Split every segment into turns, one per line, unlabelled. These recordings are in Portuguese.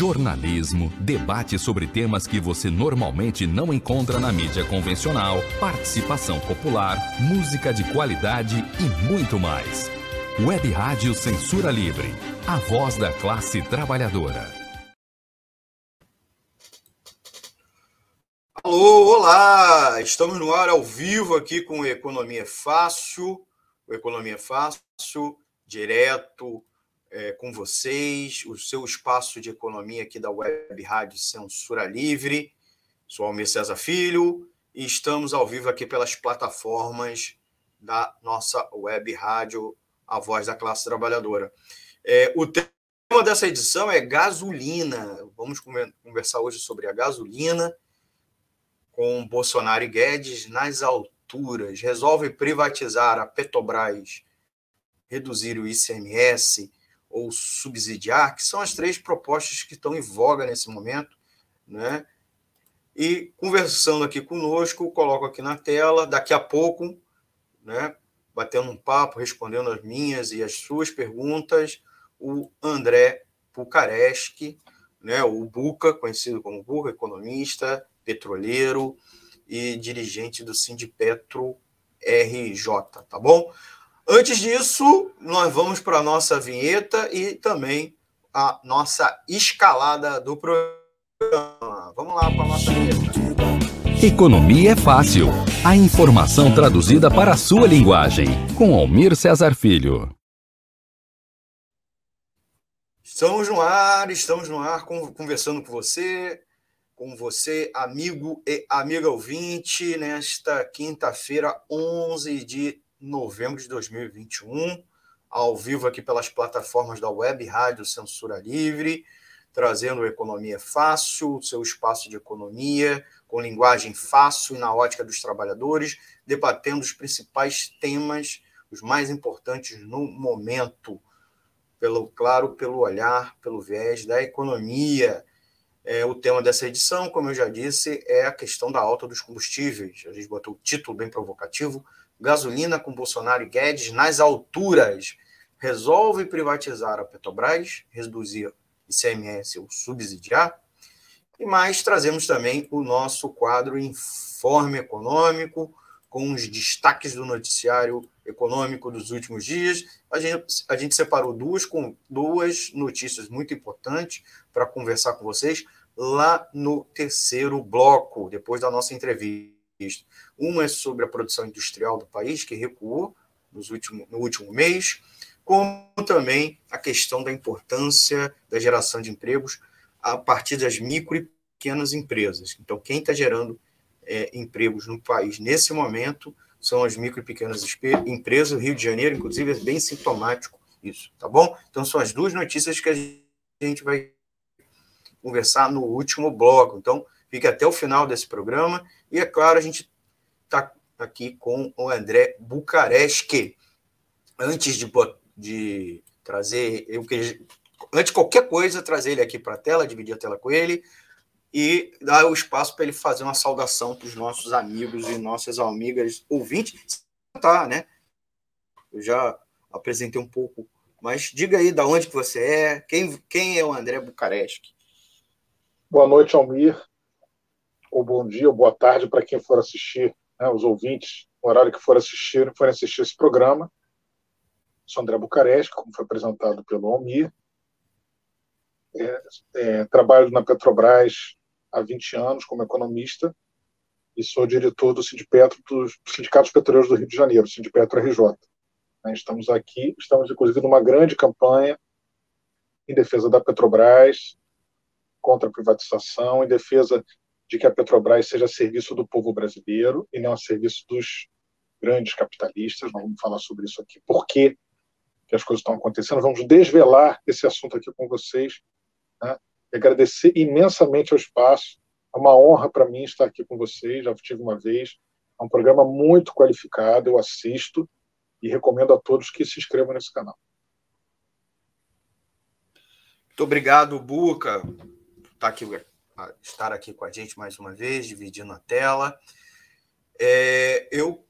jornalismo, debate sobre temas que você normalmente não encontra na mídia convencional, participação popular, música de qualidade e muito mais. Web Rádio Censura Livre, a voz da classe trabalhadora.
Alô, olá! Estamos no ar ao vivo aqui com Economia Fácil, o Economia Fácil, direto é, com vocês, o seu espaço de economia aqui da Web Rádio Censura Livre. Sou Almir César Filho e estamos ao vivo aqui pelas plataformas da nossa Web Rádio, a voz da classe trabalhadora. É, o tema dessa edição é gasolina. Vamos conversar hoje sobre a gasolina com Bolsonaro e Guedes nas alturas. Resolve privatizar a Petrobras, reduzir o ICMS ou subsidiar, que são as três propostas que estão em voga nesse momento, né? E conversando aqui conosco, coloco aqui na tela, daqui a pouco, né, batendo um papo, respondendo as minhas e as suas perguntas, o André Pucareschi, né, o Buca, conhecido como Buca, economista, petroleiro e dirigente do Sindipetro RJ, tá bom? Antes disso, nós vamos para a nossa vinheta e também a nossa escalada do programa. Vamos lá para a nossa vinheta.
Economia é fácil. A informação traduzida para a sua linguagem. Com Almir Cesar Filho.
Estamos no ar, estamos no ar conversando com você, com você, amigo e amiga ouvinte, nesta quinta-feira, 11 de novembro de 2021, ao vivo aqui pelas plataformas da Web Rádio Censura Livre, trazendo Economia Fácil, seu espaço de economia, com linguagem fácil e na ótica dos trabalhadores, debatendo os principais temas, os mais importantes no momento, pelo claro, pelo olhar, pelo viés da economia. É, o tema dessa edição, como eu já disse, é a questão da alta dos combustíveis. A gente botou o título bem provocativo, gasolina com Bolsonaro e Guedes nas alturas. Resolve privatizar a Petrobras, reduzir ICMS ou subsidiar. E mais, trazemos também o nosso quadro Informe Econômico, com os destaques do noticiário econômico dos últimos dias. A gente, a gente separou duas, com, duas notícias muito importantes para conversar com vocês lá no terceiro bloco, depois da nossa entrevista. Uma é sobre a produção industrial do país, que recuou nos último, no último mês, como também a questão da importância da geração de empregos a partir das micro e pequenas empresas. Então, quem está gerando é, empregos no país nesse momento são as micro e pequenas empresas. O Rio de Janeiro, inclusive, é bem sintomático isso, tá bom? Então, são as duas notícias que a gente vai conversar no último bloco. Então, fique até o final desse programa. E, é claro, a gente está aqui com o André Bucareschi. Antes de, de trazer, eu antes de qualquer coisa, trazer ele aqui para a tela, dividir a tela com ele e dar o espaço para ele fazer uma saudação para os nossos amigos e nossas amigas ouvintes. Tá, né? Eu já apresentei um pouco, mas diga aí da onde que você é, quem, quem é o André Bucareschi?
Boa noite, Almir ou bom dia, ou boa tarde para quem for assistir, né, os ouvintes, no horário que for assistir, for assistir esse programa. Sou André Bucareste, como foi apresentado pelo Almir. É, é, trabalho na Petrobras há 20 anos como economista e sou diretor do Sindipetro dos Sindicatos Petroleiros do Rio de Janeiro, Sindipetro RJ. Né, estamos aqui, estamos inclusive numa grande campanha em defesa da Petrobras, contra a privatização, em defesa de que a Petrobras seja a serviço do povo brasileiro e não a serviço dos grandes capitalistas. Nós vamos falar sobre isso aqui. Por que, as coisas estão acontecendo? Vamos desvelar esse assunto aqui com vocês. Né? E agradecer imensamente ao espaço. É uma honra para mim estar aqui com vocês. Já tive uma vez. É um programa muito qualificado. Eu assisto e recomendo a todos que se inscrevam nesse canal.
Muito obrigado, Buca. Tá aqui estar aqui com a gente mais uma vez, dividindo a tela. É, eu,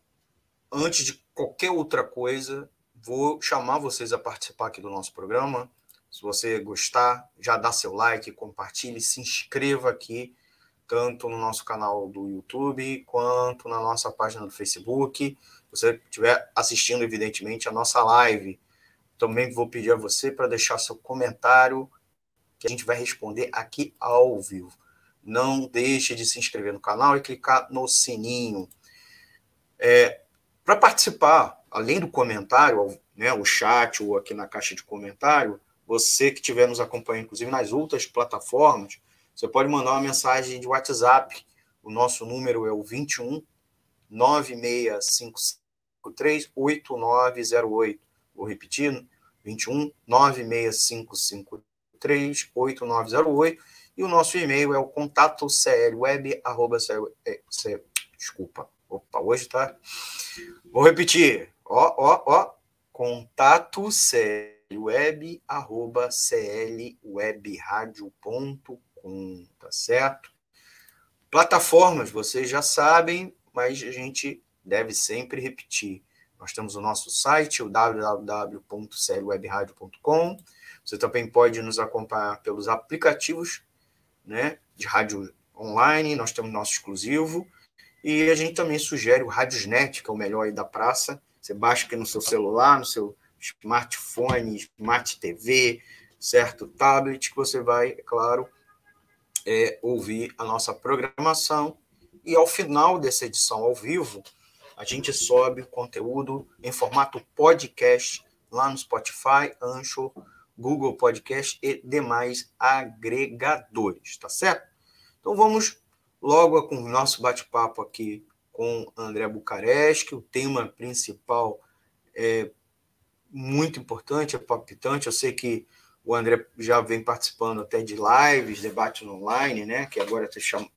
antes de qualquer outra coisa, vou chamar vocês a participar aqui do nosso programa Se você gostar, já dá seu like, compartilhe, se inscreva aqui, tanto no nosso canal do YouTube quanto na nossa página do Facebook. Se você estiver assistindo, evidentemente, a nossa live, também vou pedir a você para deixar seu comentário, que a gente vai responder aqui ao vivo. Não deixe de se inscrever no canal e clicar no sininho. É, para participar, além do comentário, né, o chat ou aqui na caixa de comentário, você que estiver nos acompanhando, inclusive nas outras plataformas, você pode mandar uma mensagem de WhatsApp. O nosso número é o 21 96553 8908. Vou repetir, 21 96553 8908. E o nosso e-mail é o contato clweb, arroba, é, desculpa, opa, hoje tá. Vou repetir, ó, ó, ó, contato clweb web, arroba clwebradio.com, tá certo? Plataformas, vocês já sabem, mas a gente deve sempre repetir. Nós temos o nosso site, o www.clwebradio.com. Você também pode nos acompanhar pelos aplicativos né, de rádio online, nós temos nosso exclusivo. E a gente também sugere o Radiosnet, que é o melhor aí da praça. Você baixa aqui no seu celular, no seu smartphone, smart TV, certo? Tablet, que você vai, é claro, é, ouvir a nossa programação. E ao final dessa edição ao vivo, a gente sobe o conteúdo em formato podcast lá no Spotify, Anchor, Google Podcast e demais agregadores, tá certo? Então vamos logo com o nosso bate-papo aqui com André Bucareste, o tema principal é muito importante, é palpitante. Eu sei que o André já vem participando até de lives, debates online, né? Que agora se chama,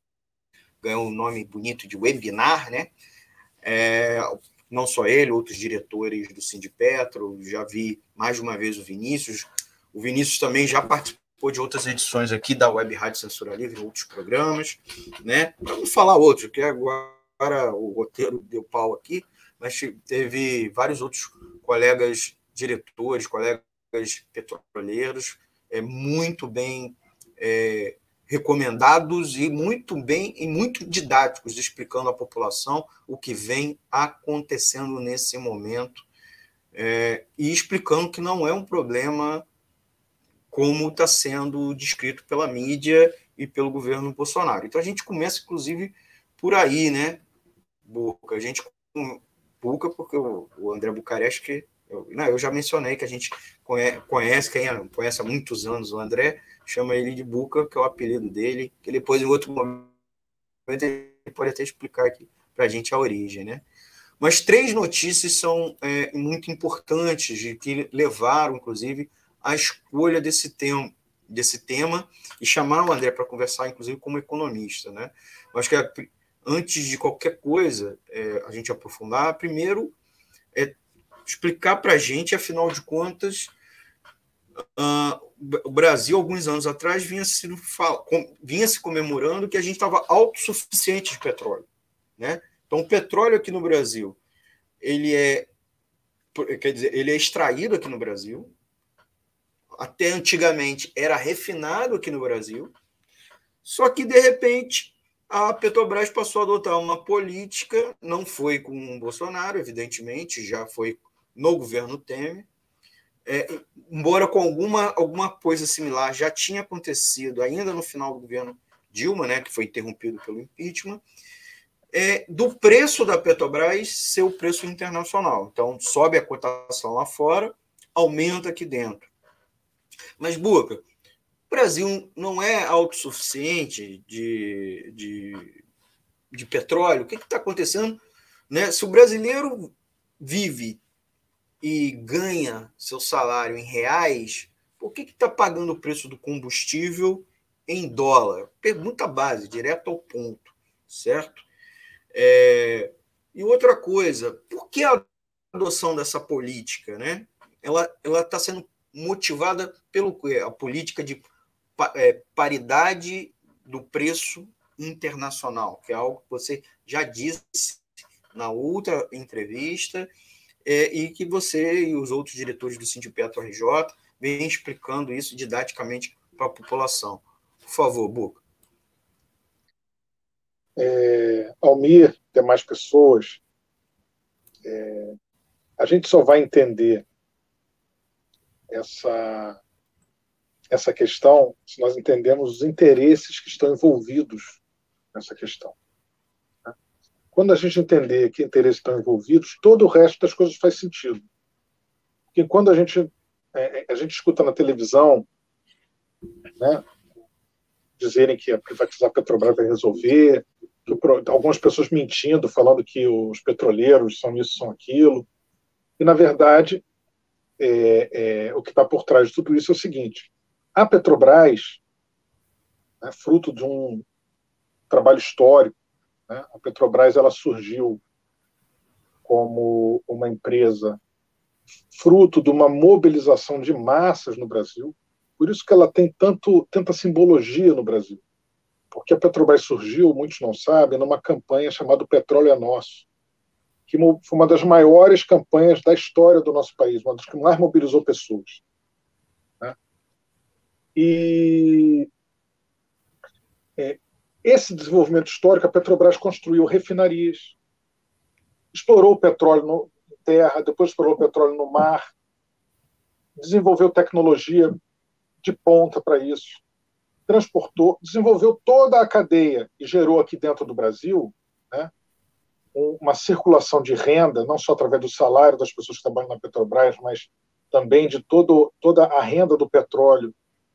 ganhou um nome bonito de webinar, né? É, não só ele, outros diretores do Sindipetro, já vi mais de uma vez o Vinícius. O Vinícius também já participou de outras edições aqui da Web Rádio Censura Livre, outros programas, né? Vamos falar outros, que agora o roteiro deu pau aqui, mas teve vários outros colegas diretores, colegas petroleiros, é, muito bem é, recomendados e muito bem e muito didáticos, explicando à população o que vem acontecendo nesse momento é, e explicando que não é um problema como está sendo descrito pela mídia e pelo governo Bolsonaro. Então a gente começa, inclusive, por aí, né, Boca? A gente Boca, porque o André Bucareste que eu, não, eu já mencionei que a gente conhece, quem é, conhece há muitos anos o André, chama ele de Buca, que é o apelido dele, que depois, em outro momento, ele pode até explicar aqui para a gente a origem, né? Mas três notícias são é, muito importantes, de que levaram, inclusive, à escolha desse tema, desse tema e chamaram o André para conversar, inclusive, como economista, né? Eu acho que antes de qualquer coisa é, a gente aprofundar, primeiro é explicar para a gente, afinal de contas, uh, o Brasil, alguns anos atrás, vinha se, vinha se comemorando que a gente estava autossuficiente de petróleo. Né? Então, o petróleo aqui no Brasil, ele é, quer dizer, ele é extraído aqui no Brasil, até antigamente era refinado aqui no Brasil, só que, de repente, a Petrobras passou a adotar uma política, não foi com o Bolsonaro, evidentemente, já foi no governo Temer, é, embora com alguma, alguma coisa similar já tinha acontecido ainda no final do governo Dilma, né, que foi interrompido pelo impeachment, é, do preço da Petrobras ser o preço internacional. Então, sobe a cotação lá fora, aumenta aqui dentro. Mas, Buca, o Brasil não é autossuficiente de, de, de petróleo? O que está acontecendo? Né? Se o brasileiro vive e ganha seu salário em reais, por que está pagando o preço do combustível em dólar? Pergunta base, direto ao ponto, certo? É... E outra coisa, por que a adoção dessa política? Né? Ela está sendo motivada pelo a política de é, paridade do preço internacional, que é algo que você já disse na outra entrevista é, e que você e os outros diretores do Sindipetro RJ vem explicando isso didaticamente para a população. Por favor, Buca.
É, Almir, demais pessoas, é, a gente só vai entender essa, essa questão se nós entendemos os interesses que estão envolvidos nessa questão. Né? Quando a gente entender que interesses estão envolvidos, todo o resto das coisas faz sentido. Porque quando a gente, é, é a gente escuta na televisão né, dizerem que a privatizar a Petrobras vai resolver, que, algumas pessoas mentindo, falando que os petroleiros são isso, são aquilo. E, na verdade, é, é, o que está por trás de tudo isso é o seguinte: a Petrobras, né, fruto de um trabalho histórico, né, a Petrobras ela surgiu como uma empresa fruto de uma mobilização de massas no Brasil. Por isso que ela tem tanto tanta simbologia no Brasil. Porque a Petrobras surgiu, muitos não sabem, numa campanha chamada Petróleo é Nosso que foi uma das maiores campanhas da história do nosso país, uma das que mais mobilizou pessoas. Né? E é, esse desenvolvimento histórico, a Petrobras construiu refinarias, explorou o petróleo no terra, depois explorou o petróleo no mar, desenvolveu tecnologia de ponta para isso, transportou, desenvolveu toda a cadeia e gerou aqui dentro do Brasil né, uma circulação de renda, não só através do salário das pessoas que trabalham na Petrobras, mas também de todo, toda a renda do petróleo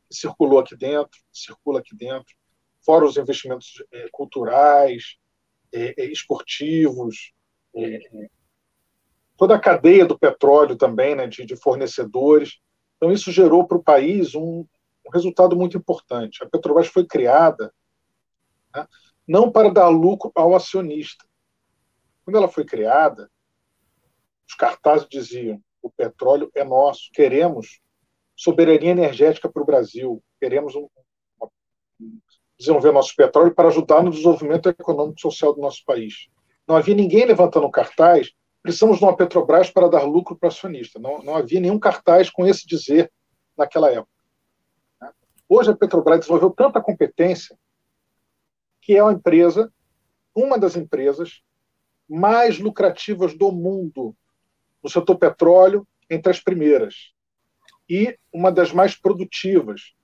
que circulou aqui dentro, circula aqui dentro, fora os investimentos é, culturais, é, esportivos, é, toda a cadeia do petróleo também, né, de, de fornecedores. Então, isso gerou para o país um, um, resultado muito importante. A Petrobras foi criada né, não para dar lucro ao acionista, quando ela foi criada, os cartazes diziam: o petróleo é nosso, queremos soberania energética para o Brasil, queremos um, desenvolver nosso petróleo para ajudar no desenvolvimento econômico e social do nosso país. Não havia ninguém levantando cartaz, precisamos de uma Petrobras para dar lucro para o acionista. Não, não havia nenhum cartaz com esse dizer naquela época. Hoje a Petrobras desenvolveu tanta competência que é uma empresa, uma das empresas mais lucrativas do mundo no setor petróleo, entre as primeiras, e uma das mais produtivas.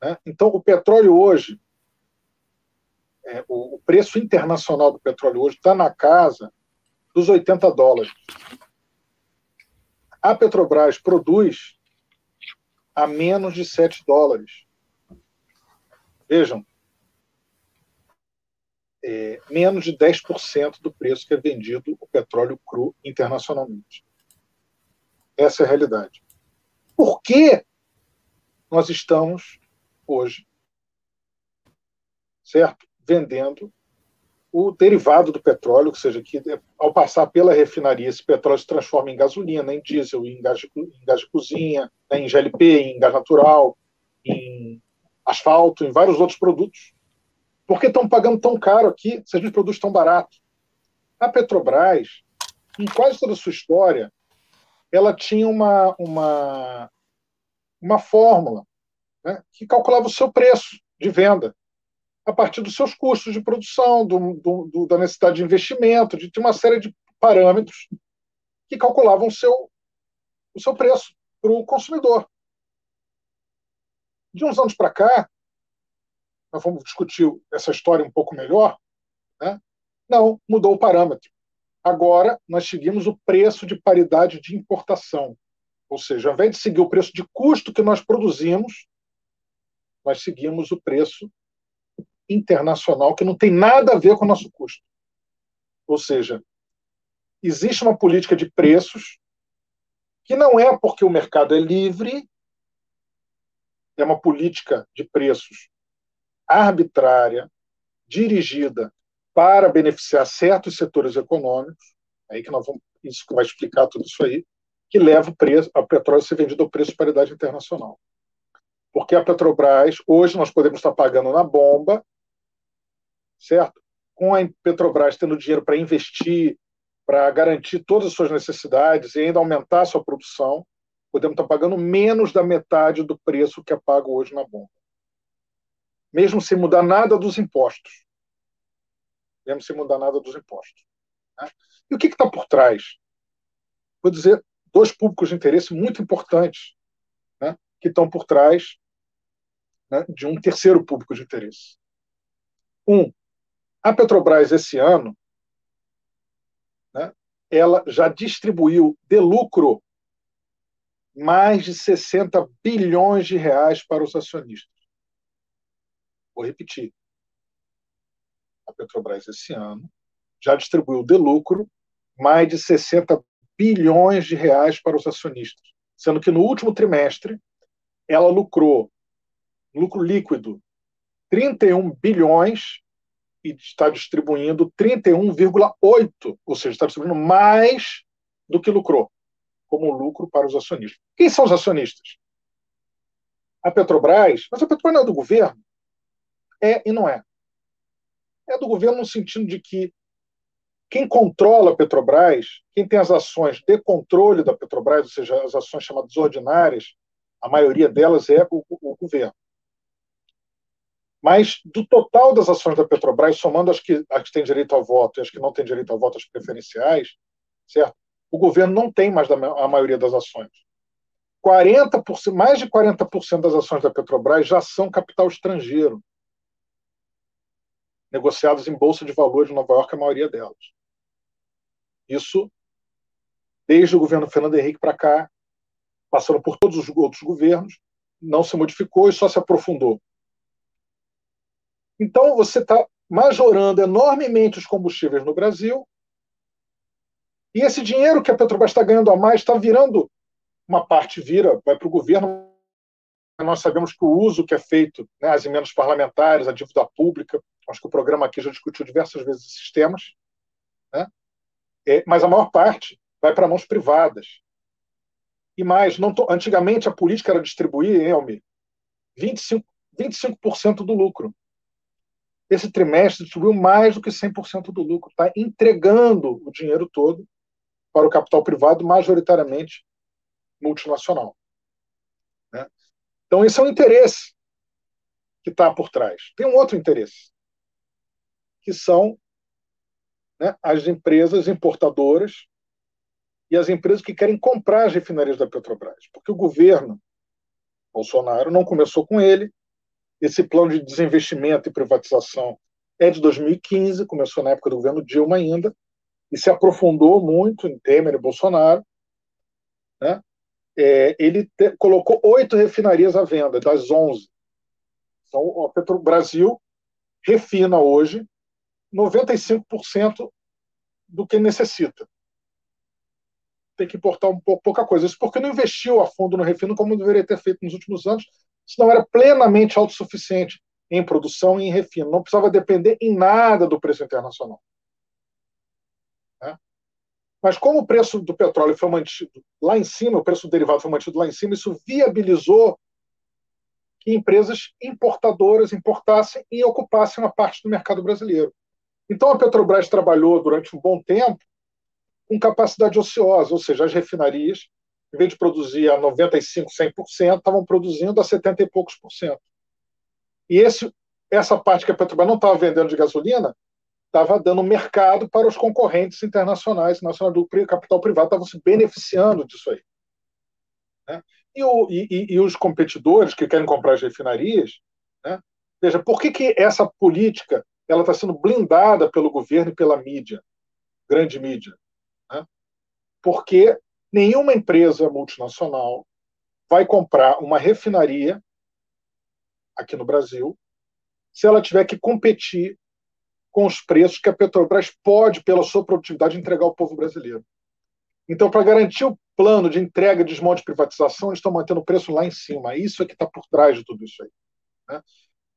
Né? Então, o petróleo hoje, é, o, o preço internacional do petróleo hoje está na casa dos 80 dólares. A Petrobras produz a menos de 7 dólares. Vejam, é, menos de 10% do preço que é vendido o petróleo cru internacionalmente. Essa é a realidade. Por que nós estamos hoje, certo, vendendo o derivado do petróleo, ou seja, que ao passar pela refinaria, esse petróleo se transforma em gasolina, em diesel, em gás de, em gás de cozinha, né, em GLP, em gás natural, em asfalto, em vários outros produtos por que estão pagando tão caro aqui se a gente produz tão barato? A Petrobras, em quase toda a sua história, ela tinha uma, uma, uma fórmula né, que calculava o seu preço de venda a partir dos seus custos de produção, do, do, do, da necessidade de investimento, de, de uma série de parâmetros que calculavam o seu, o seu preço para o consumidor. De uns anos para cá, nós vamos discutir essa história um pouco melhor, né? não, mudou o parâmetro. Agora, nós seguimos o preço de paridade de importação. Ou seja, ao invés de seguir o preço de custo que nós produzimos, nós seguimos o preço internacional, que não tem nada a ver com o nosso custo. Ou seja, existe uma política de preços que não é porque o mercado é livre, é uma política de preços arbitrária, dirigida para beneficiar certos setores econômicos, aí que nós vamos, isso que vai explicar tudo isso aí, que leva o preço, a petróleo a ser vendido ao preço de paridade internacional. Porque a Petrobras, hoje nós podemos estar pagando na bomba, certo? Com a Petrobras tendo dinheiro para investir, para garantir todas as suas necessidades e ainda aumentar a sua produção, podemos estar pagando menos da metade do preço que é pago hoje na bomba. Mesmo sem mudar nada dos impostos. Mesmo sem mudar nada dos impostos. Né? E o que está por trás? Vou dizer dois públicos de interesse muito importantes né, que estão por trás né, de um terceiro público de interesse. Um, a Petrobras esse ano, né, ela já distribuiu de lucro mais de 60 bilhões de reais para os acionistas. Vou repetir. A Petrobras esse ano já distribuiu de lucro mais de 60 bilhões de reais para os acionistas, sendo que no último trimestre ela lucrou lucro líquido 31 bilhões e está distribuindo 31,8, ou seja, está distribuindo mais do que lucrou como lucro para os acionistas. Quem são os acionistas? A Petrobras, mas a Petrobras não é do governo? É e não é. É do governo no sentido de que quem controla a Petrobras, quem tem as ações de controle da Petrobras, ou seja, as ações chamadas ordinárias, a maioria delas é o, o governo. Mas do total das ações da Petrobras, somando as que, as que têm direito ao voto e as que não têm direito ao voto, as preferenciais, certo? o governo não tem mais a maioria das ações. 40%, mais de 40% das ações da Petrobras já são capital estrangeiro, negociadas em bolsa de valores de Nova York, a maioria delas. Isso desde o governo Fernando Henrique para cá, passando por todos os outros governos, não se modificou e só se aprofundou. Então, você está majorando enormemente os combustíveis no Brasil, e esse dinheiro que a Petrobras está ganhando a mais está virando, uma parte vira, vai para o governo. Nós sabemos que o uso que é feito, né, as emendas parlamentares, a dívida pública, acho que o programa aqui já discutiu diversas vezes esses temas, né? é, mas a maior parte vai para mãos privadas. E mais, antigamente a política era distribuir, Elmi, 25%, 25 do lucro. Esse trimestre distribuiu mais do que 100% do lucro, está entregando o dinheiro todo para o capital privado, majoritariamente multinacional. Né? Então, esse é um interesse que está por trás. Tem um outro interesse, que são né, as empresas importadoras e as empresas que querem comprar as refinarias da Petrobras. Porque o governo Bolsonaro não começou com ele. Esse plano de desinvestimento e privatização é de 2015, começou na época do governo Dilma ainda, e se aprofundou muito em Temer e Bolsonaro. Né? É, ele te, colocou oito refinarias à venda, das onze. Então, a Petro Brasil refina hoje 95% do que necessita. Tem que importar um pouco, pouca coisa. Isso porque não investiu a fundo no refino como deveria ter feito nos últimos anos, senão era plenamente autossuficiente em produção e em refino. Não precisava depender em nada do preço internacional. Mas como o preço do petróleo foi mantido lá em cima, o preço do derivado foi mantido lá em cima, isso viabilizou que empresas importadoras importassem e ocupassem uma parte do mercado brasileiro. Então a Petrobras trabalhou durante um bom tempo com capacidade ociosa, ou seja, as refinarias, em vez de produzir a 95, 100%, estavam produzindo a 70 e poucos por cento. E esse, essa parte que a Petrobras não estava vendendo de gasolina estava dando mercado para os concorrentes internacionais, nacionais do capital privado estavam se beneficiando disso aí. Né? E, o, e, e, os competidores que querem comprar as refinarias, né? veja, por que, que essa política ela está sendo blindada pelo governo e pela mídia, grande mídia? Né? Porque nenhuma empresa multinacional vai comprar uma refinaria aqui no Brasil se ela tiver que competir com os preços que a Petrobras pode, pela sua produtividade, entregar ao povo brasileiro. Então, para garantir o plano de entrega, desmonte e privatização, eles estão mantendo o preço lá em cima. Isso é que está por trás de tudo isso aí. Né?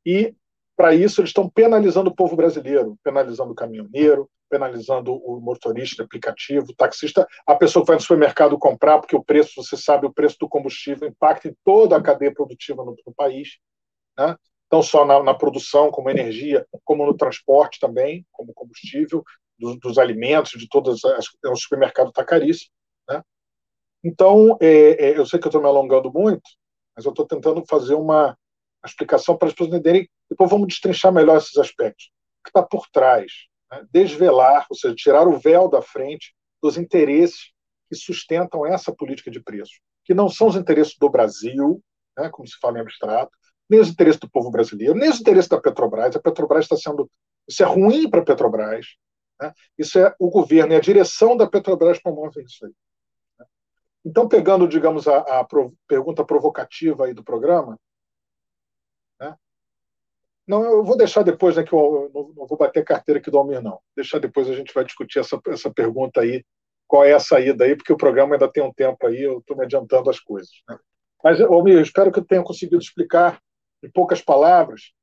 E, para isso, eles estão penalizando o povo brasileiro, penalizando o caminhoneiro, penalizando o motorista aplicativo, o taxista, a pessoa que vai no supermercado comprar, porque o preço, você sabe, o preço do combustível impacta em toda a cadeia produtiva no, no país. Né? não só na, na, produção, como energia, como no transporte também, como combustível, dos, dos alimentos, de todas as. O supermercado está caríssimo. Né? Então, é, é, eu sei que eu estou me alongando muito, mas eu estou tentando fazer uma explicação para as pessoas entenderem. Depois vamos destrinchar melhor esses aspectos. O que está por trás? Né? Desvelar, ou seja, tirar o véu da frente dos interesses que sustentam essa política de preço, que não são os interesses do Brasil, né, como se fala em abstrato, nem os interesses do povo brasileiro, nem os interesses da Petrobras. A Petrobras está sendo. Isso é ruim para a Petrobras. Né? Isso é o governo e a direção da Petrobras promovem isso aí. Então, pegando, digamos, a, a pergunta provocativa aí do programa? Não, eu vou deixar depois, né, que eu não, não vou bater carteira aqui do Almir, não. Deixar depois a gente vai discutir essa, essa pergunta aí, qual é a saída aí, porque o programa ainda tem um tempo aí, eu estou me adiantando as coisas. Né? Mas, Almir, espero que eu tenha conseguido explicar, em poucas palavras,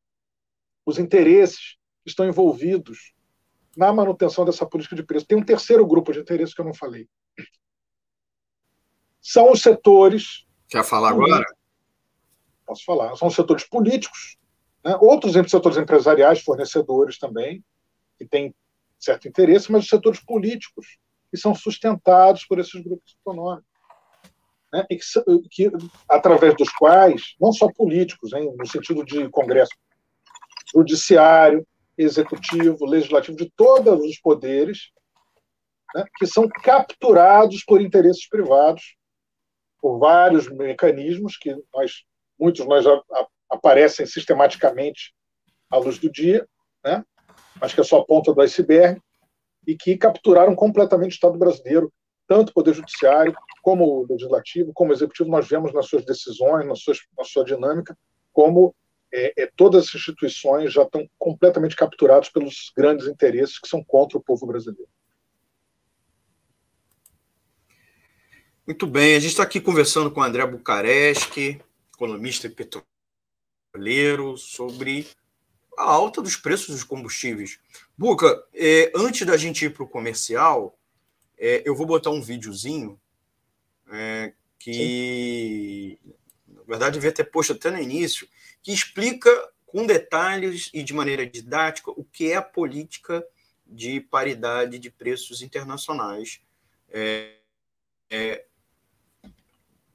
os interesses que estão envolvidos na manutenção dessa política de preço. Tem um terceiro grupo de interesses que eu não falei. São os setores.
Quer falar agora?
Posso falar. São os setores políticos, né? outros setores empresariais, fornecedores também, que têm certo interesse, mas os setores políticos, que são sustentados por esses grupos econômicos né, e que, que, através dos quais, não só políticos, hein, no sentido de Congresso, judiciário, executivo, legislativo, de todos os poderes, né, que são capturados por interesses privados, por vários mecanismos que nós, muitos nós a, aparecem sistematicamente à luz do dia, né, mas que é só a ponta do iceberg, e que capturaram completamente o Estado brasileiro tanto o Poder Judiciário, como o Legislativo, como o Executivo, nós vemos nas suas decisões, na sua, na sua dinâmica, como é, é, todas as instituições já estão completamente capturadas pelos grandes interesses que são contra o povo brasileiro.
Muito bem, a gente está aqui conversando com o André Bucareschi, economista e petroleiro, sobre a alta dos preços dos combustíveis. Buca, é, antes da gente ir para o comercial, é, eu vou botar um videozinho é, que, Sim. na verdade, devia ter posto até no início, que explica com detalhes e de maneira didática o que é a política de paridade de preços internacionais. É, é,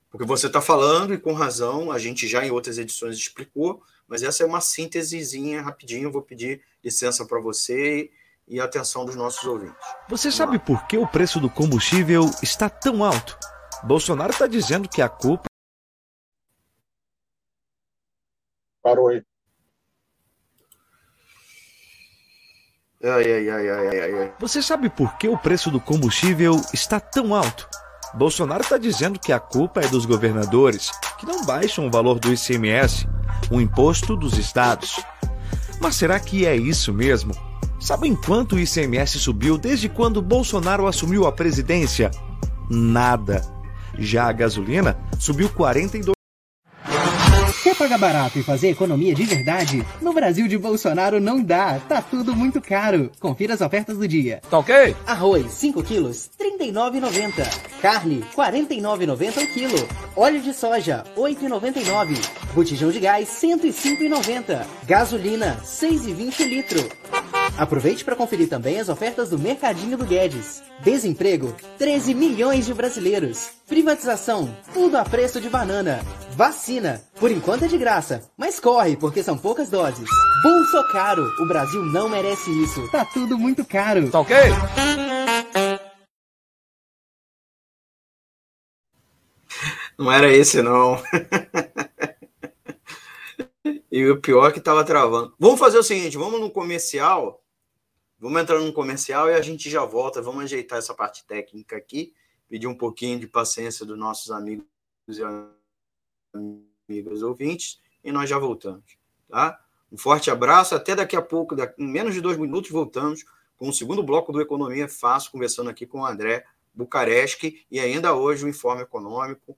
porque você está falando, e com razão, a gente já em outras edições explicou, mas essa é uma síntesezinha rapidinho. Eu vou pedir licença para você e a atenção dos nossos ouvintes.
Você sabe por que o preço do combustível está tão alto? Bolsonaro está dizendo que a culpa.
Parou aí.
Ai, ai, ai, ai, ai, ai.
Você sabe por que o preço do combustível está tão alto? Bolsonaro está dizendo que a culpa é dos governadores, que não baixam o valor do ICMS, o imposto dos estados. Mas será que é isso mesmo? Sabem quanto o ICMS subiu desde quando Bolsonaro assumiu a presidência? Nada. Já a gasolina subiu 42
Quer pagar barato e fazer economia de verdade? No Brasil de Bolsonaro não dá, tá tudo muito caro. Confira as ofertas do dia.
Tá ok?
Arroz, 5 quilos, R$ 39,90. Carne, R$ 49,90 o quilo. Óleo de soja, R$ 8,99. Botijão de gás, R$ 105,90. Gasolina, R$ 6,20 litro. Aproveite para conferir também as ofertas do Mercadinho do Guedes. Desemprego, 13 milhões de brasileiros. Privatização, tudo a preço de banana. Vacina, por enquanto é de graça, mas corre porque são poucas doses. Bolso caro, o Brasil não merece isso. Tá tudo muito caro.
Tá ok?
Não era esse não. e o pior é que tava travando. Vamos fazer o seguinte, vamos no comercial. Vamos entrar num comercial e a gente já volta. Vamos ajeitar essa parte técnica aqui, pedir um pouquinho de paciência dos nossos amigos e amigas ouvintes e nós já voltamos, tá? Um forte abraço, até daqui a pouco, em menos de dois minutos, voltamos com o segundo bloco do Economia Fácil, conversando aqui com o André Bucareschi e ainda hoje o Informe Econômico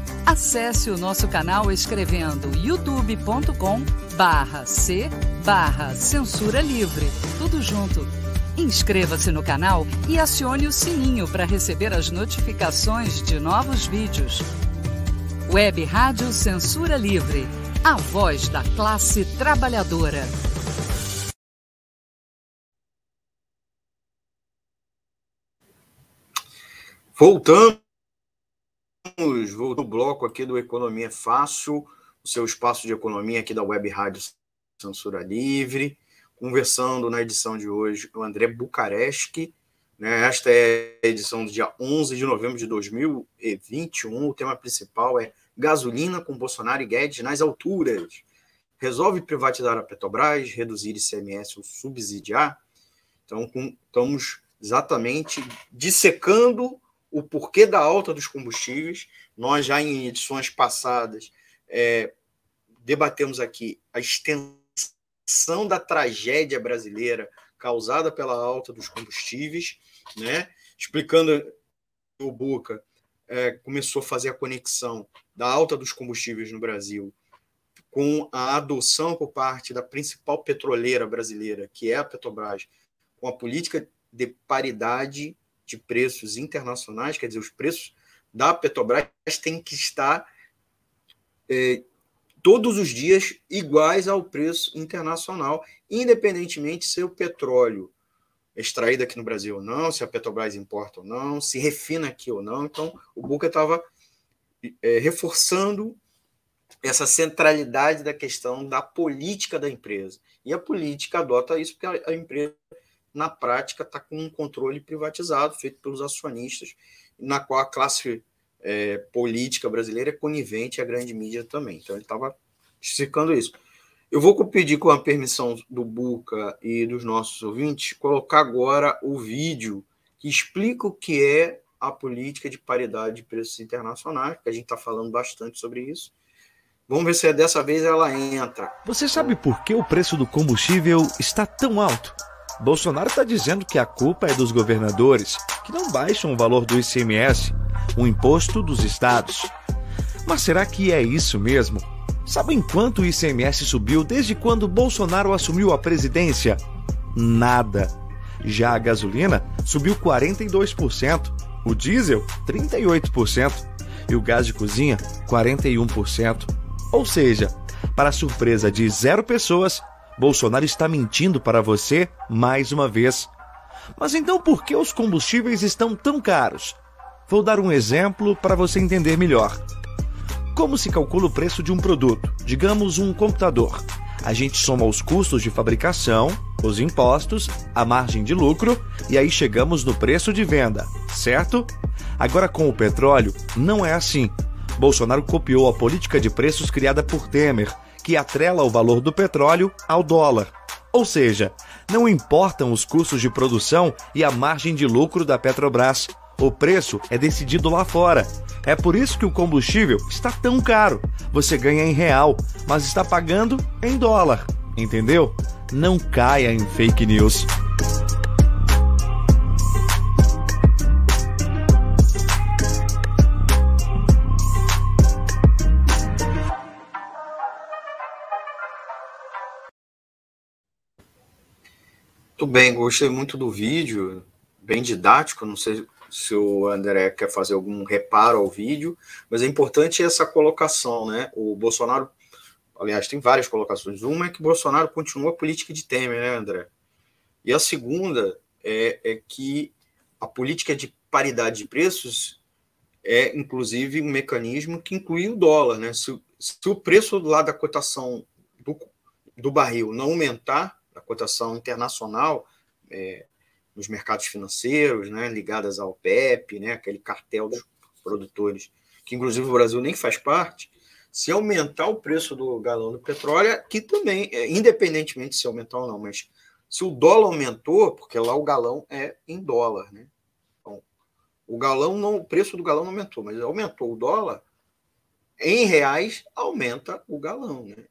Acesse o nosso canal escrevendo youtube.com barra C barra Censura Livre. Tudo junto. Inscreva-se no canal e acione o sininho para receber as notificações de novos vídeos. Web Rádio Censura Livre. A voz da classe trabalhadora.
Voltamos, voltou o bloco aqui do Economia Fácil, o seu espaço de economia aqui da Web Rádio Censura Livre, conversando na edição de hoje o André Bucareschi, né? Esta é a edição do dia 11 de novembro de 2021, o tema principal é gasolina com Bolsonaro e Guedes nas alturas. Resolve privatizar a Petrobras, reduzir ICMS ou subsidiar? Então, com, estamos exatamente dissecando o porquê da alta dos combustíveis. Nós já em edições passadas é, debatemos aqui a extensão da tragédia brasileira causada pela alta dos combustíveis, né? explicando o Buca é, começou a fazer a conexão da alta dos combustíveis no Brasil com a adoção por parte da principal petroleira brasileira, que é a Petrobras, com a política de paridade de preços internacionais, quer dizer, os preços da Petrobras têm que estar é, todos os dias iguais ao preço internacional, independentemente se o petróleo é extraído aqui no Brasil ou não, se a Petrobras importa ou não, se refina aqui ou não. Então, o Buca estava é, reforçando essa centralidade da questão da política da empresa. E a política adota isso porque a, a empresa na prática, está com um controle privatizado, feito pelos acionistas, na qual a classe é, política brasileira é conivente à grande mídia também. Então, ele estava explicando isso. Eu vou pedir, com a permissão do Buca e dos nossos ouvintes, colocar agora o vídeo que explica o que é a política de paridade de preços internacionais, que a gente está falando bastante sobre isso. Vamos ver se dessa vez ela entra.
Você sabe por que o preço do combustível está tão alto? Bolsonaro está dizendo que a culpa é dos governadores, que não baixam o valor do ICMS, o imposto dos estados. Mas será que é isso mesmo? Sabem quanto o ICMS subiu desde quando Bolsonaro assumiu a presidência? Nada. Já a gasolina subiu 42%, o diesel 38% e o gás de cozinha 41%. Ou seja, para surpresa de zero pessoas, Bolsonaro está mentindo para você mais uma vez. Mas então por que os combustíveis estão tão caros? Vou dar um exemplo para você entender melhor. Como se calcula o preço de um produto, digamos um computador? A gente soma os custos de fabricação, os impostos, a margem de lucro e aí chegamos no preço de venda, certo? Agora com o petróleo, não é assim. Bolsonaro copiou a política de preços criada por Temer que atrela o valor do petróleo ao dólar. Ou seja, não importam os custos de produção e a margem de lucro da Petrobras. O preço é decidido lá fora. É por isso que o combustível está tão caro. Você ganha em real, mas está pagando em dólar. Entendeu? Não caia em fake news.
Muito bem, gostei muito do vídeo, bem didático. Não sei se o André quer fazer algum reparo ao vídeo, mas é importante essa colocação, né? O Bolsonaro, aliás, tem várias colocações. Uma é que Bolsonaro continua a política de Temer, né, André? E a segunda é, é que a política de paridade de preços é, inclusive, um mecanismo que inclui o dólar, né? Se, se o preço lá da cotação do, do barril não aumentar, da cotação internacional é, nos mercados financeiros, né, ligadas ao PEP, né, aquele cartel dos produtores, que inclusive o Brasil nem faz parte, se aumentar o preço do galão do petróleo, que também, é, independentemente se aumentar ou não, mas se o dólar aumentou, porque lá o galão é em dólar, né? Então, o galão não, o preço do galão não aumentou, mas aumentou o dólar, em reais aumenta o galão, né?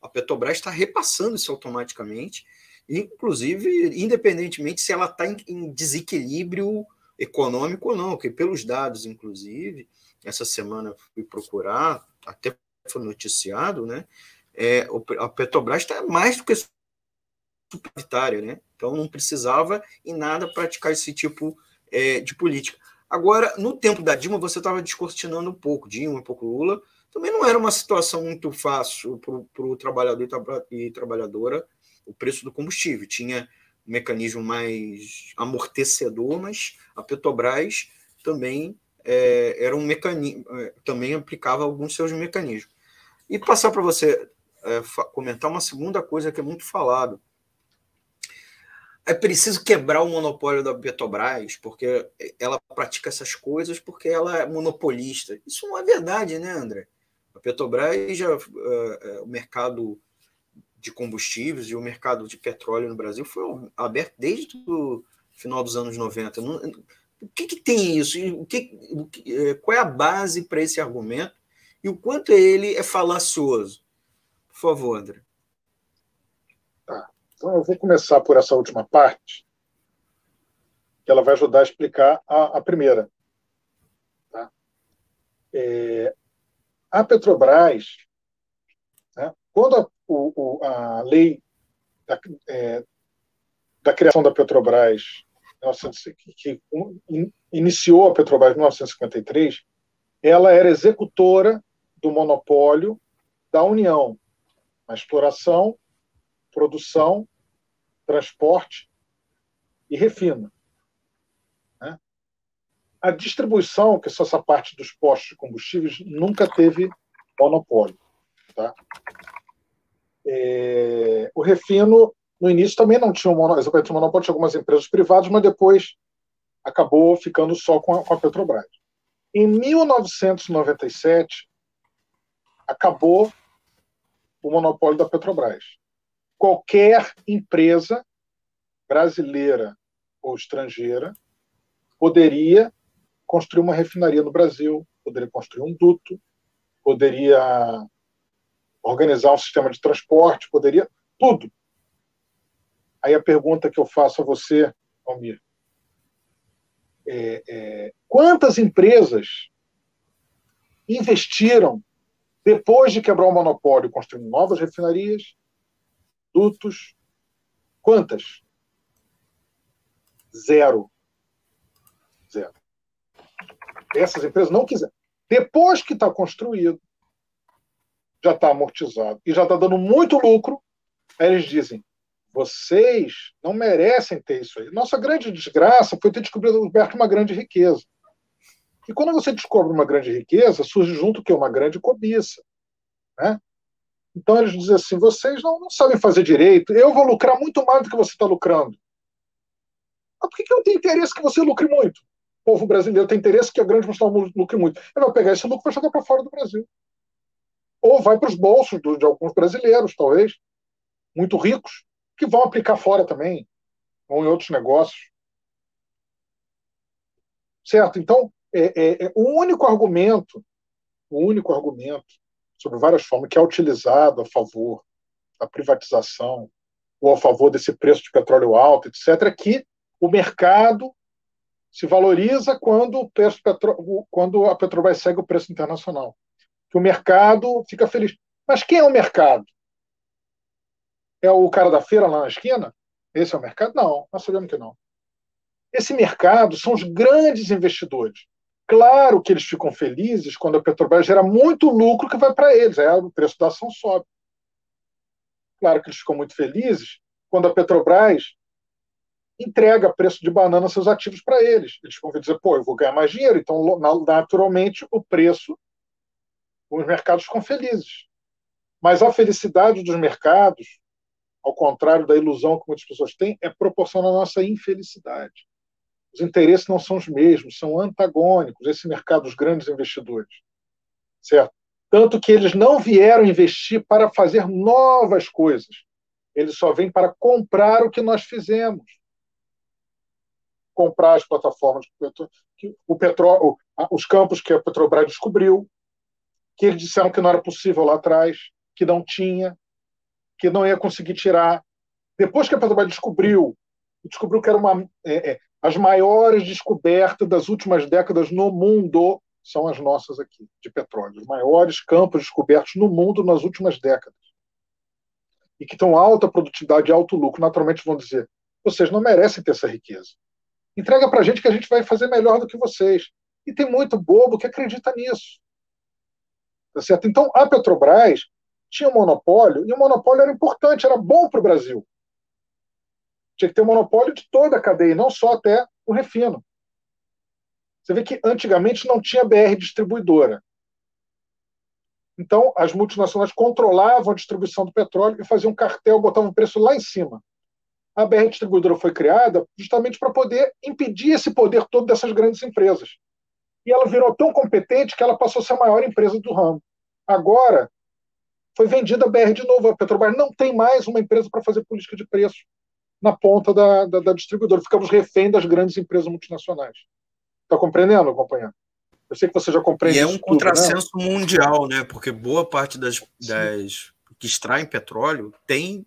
A Petrobras está repassando isso automaticamente, inclusive, independentemente se ela está em, em desequilíbrio econômico ou não, porque pelos dados, inclusive, essa semana fui procurar, até foi noticiado, né? É, a Petrobras está mais do que superitária, né? Então não precisava em nada praticar esse tipo é, de política. Agora, no tempo da Dilma, você estava descortinando um pouco, Dilma, um pouco Lula, também não era uma situação muito fácil para o trabalhador e trabalhadora o preço do combustível. Tinha um mecanismo mais amortecedor, mas a Petrobras também é, era um mecanismo, é, também aplicava alguns seus mecanismos. E passar para você é, comentar uma segunda coisa que é muito falado. É preciso quebrar o monopólio da Petrobras, porque ela pratica essas coisas porque ela é monopolista. Isso não é verdade, né, André? A Petrobras já uh, o mercado de combustíveis e o mercado de petróleo no Brasil foi aberto desde o final dos anos 90. Não, o que, que, tem isso? O que, o que, qual é a base para esse argumento e o quanto ele é falacioso? Por favor, André.
Tá. Então eu vou começar por essa última parte, que ela vai ajudar a explicar a, a primeira. Tá? É, a Petrobras, né, quando a, o, a lei da, é, da, criação da Petrobras, que iniciou a Petrobras em 1953, ela era executora do monopólio da União na exploração, produção, transporte e refino. A distribuição, que é essa parte dos postos de combustíveis, nunca teve monopólio. Tá? É, o refino, no início, também não tinha um monopólio, monopólio, tinha algumas empresas privadas, mas depois acabou ficando só com a, com a Petrobras. Em 1997, acabou o monopólio da Petrobras. Qualquer empresa brasileira ou estrangeira poderia construir uma refinaria no Brasil, poderia construir um duto, poderia organizar um sistema de transporte, poderia tudo. Aí a pergunta que eu faço a você, Almir, é, é, quantas empresas investiram depois de quebrar o monopólio, construindo novas refinarias, dutos? Quantas? Zero. Zero. Essas empresas não quiseram. Depois que está construído, já está amortizado e já está dando muito lucro, aí eles dizem: vocês não merecem ter isso aí. Nossa grande desgraça foi ter descoberto uma grande riqueza. E quando você descobre uma grande riqueza, surge junto que uma grande cobiça. Né? Então eles dizem assim: vocês não, não sabem fazer direito, eu vou lucrar muito mais do que você está lucrando. Mas por que, que eu tenho interesse que você lucre muito? Povo brasileiro tem interesse que a grande multinacional lucre muito. Ele vai pegar esse lucro e vai jogar para fora do Brasil. Ou vai para os bolsos de alguns brasileiros, talvez, muito ricos, que vão aplicar fora também, ou em outros negócios. Certo? Então, é, é, é, o único argumento, o único argumento, sobre várias formas, que é utilizado a favor da privatização ou a favor desse preço de petróleo alto, etc., é que o mercado se valoriza quando, o preço petro... quando a Petrobras segue o preço internacional. Que o mercado fica feliz. Mas quem é o mercado? É o cara da feira lá na esquina? Esse é o mercado? Não, nós sabemos que não. Esse mercado são os grandes investidores. Claro que eles ficam felizes quando a Petrobras gera muito lucro que vai para eles, aí o preço da ação sobe. Claro que eles ficam muito felizes quando a Petrobras entrega preço de banana seus ativos para eles. Eles vão dizer, pô, eu vou ganhar mais dinheiro, então naturalmente o preço, os mercados ficam felizes. Mas a felicidade dos mercados, ao contrário da ilusão que muitas pessoas têm, é proporcional à nossa infelicidade. Os interesses não são os mesmos, são antagônicos, esse mercado dos grandes investidores. Certo? Tanto que eles não vieram investir para fazer novas coisas. Eles só vêm para comprar o que nós fizemos. Comprar as plataformas, o petróleo, os campos que a Petrobras descobriu, que eles disseram que não era possível lá atrás, que não tinha, que não ia conseguir tirar. Depois que a Petrobras descobriu, descobriu que era uma, é, é, as maiores descobertas das últimas décadas no mundo são as nossas aqui, de petróleo. Os maiores campos descobertos no mundo nas últimas décadas. E que estão alta produtividade alto lucro. Naturalmente vão dizer: vocês não merecem ter essa riqueza. Entrega para a gente que a gente vai fazer melhor do que vocês. E tem muito bobo que acredita nisso. Tá certo? Então, a Petrobras tinha um monopólio, e o monopólio era importante, era bom para o Brasil. Tinha que ter um monopólio de toda a cadeia, não só até o refino. Você vê que antigamente não tinha BR distribuidora. Então, as multinacionais controlavam a distribuição do petróleo e faziam um cartel, botavam o preço lá em cima. A BR distribuidora foi criada justamente para poder impedir esse poder todo dessas grandes empresas. E ela virou tão competente que ela passou a ser a maior empresa do ramo. Agora, foi vendida a BR de novo. A Petrobras não tem mais uma empresa para fazer política de preço na ponta da, da, da distribuidora. Ficamos refém das grandes empresas multinacionais. Está compreendendo, companheiro? Eu sei que você já compreende.
E é um contrassenso né? mundial, né? Porque boa parte das, das que extraem petróleo tem,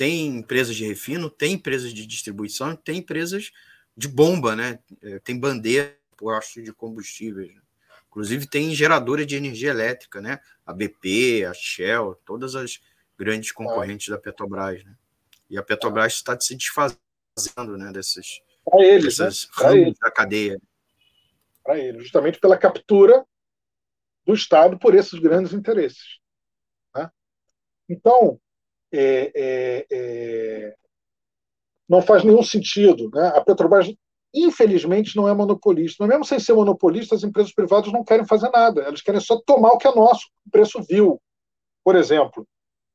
tem empresas de refino, tem empresas de distribuição, tem empresas de bomba, né? É, tem bandeira, posto de combustíveis. Né? Inclusive tem geradora de energia elétrica, né? A BP, a Shell, todas as grandes concorrentes é. da Petrobras, né? E a Petrobras está se desfazendo, né? Dessas,
eles, dessas né? ramos
da cadeia
para ele, justamente pela captura do Estado por esses grandes interesses. Né? Então, é, é, é, não faz nenhum sentido. Né? A Petrobras, infelizmente, não é monopolista. Mas mesmo sem ser monopolista, as empresas privadas não querem fazer nada. Elas querem só tomar o que é nosso, o preço vil. Por exemplo,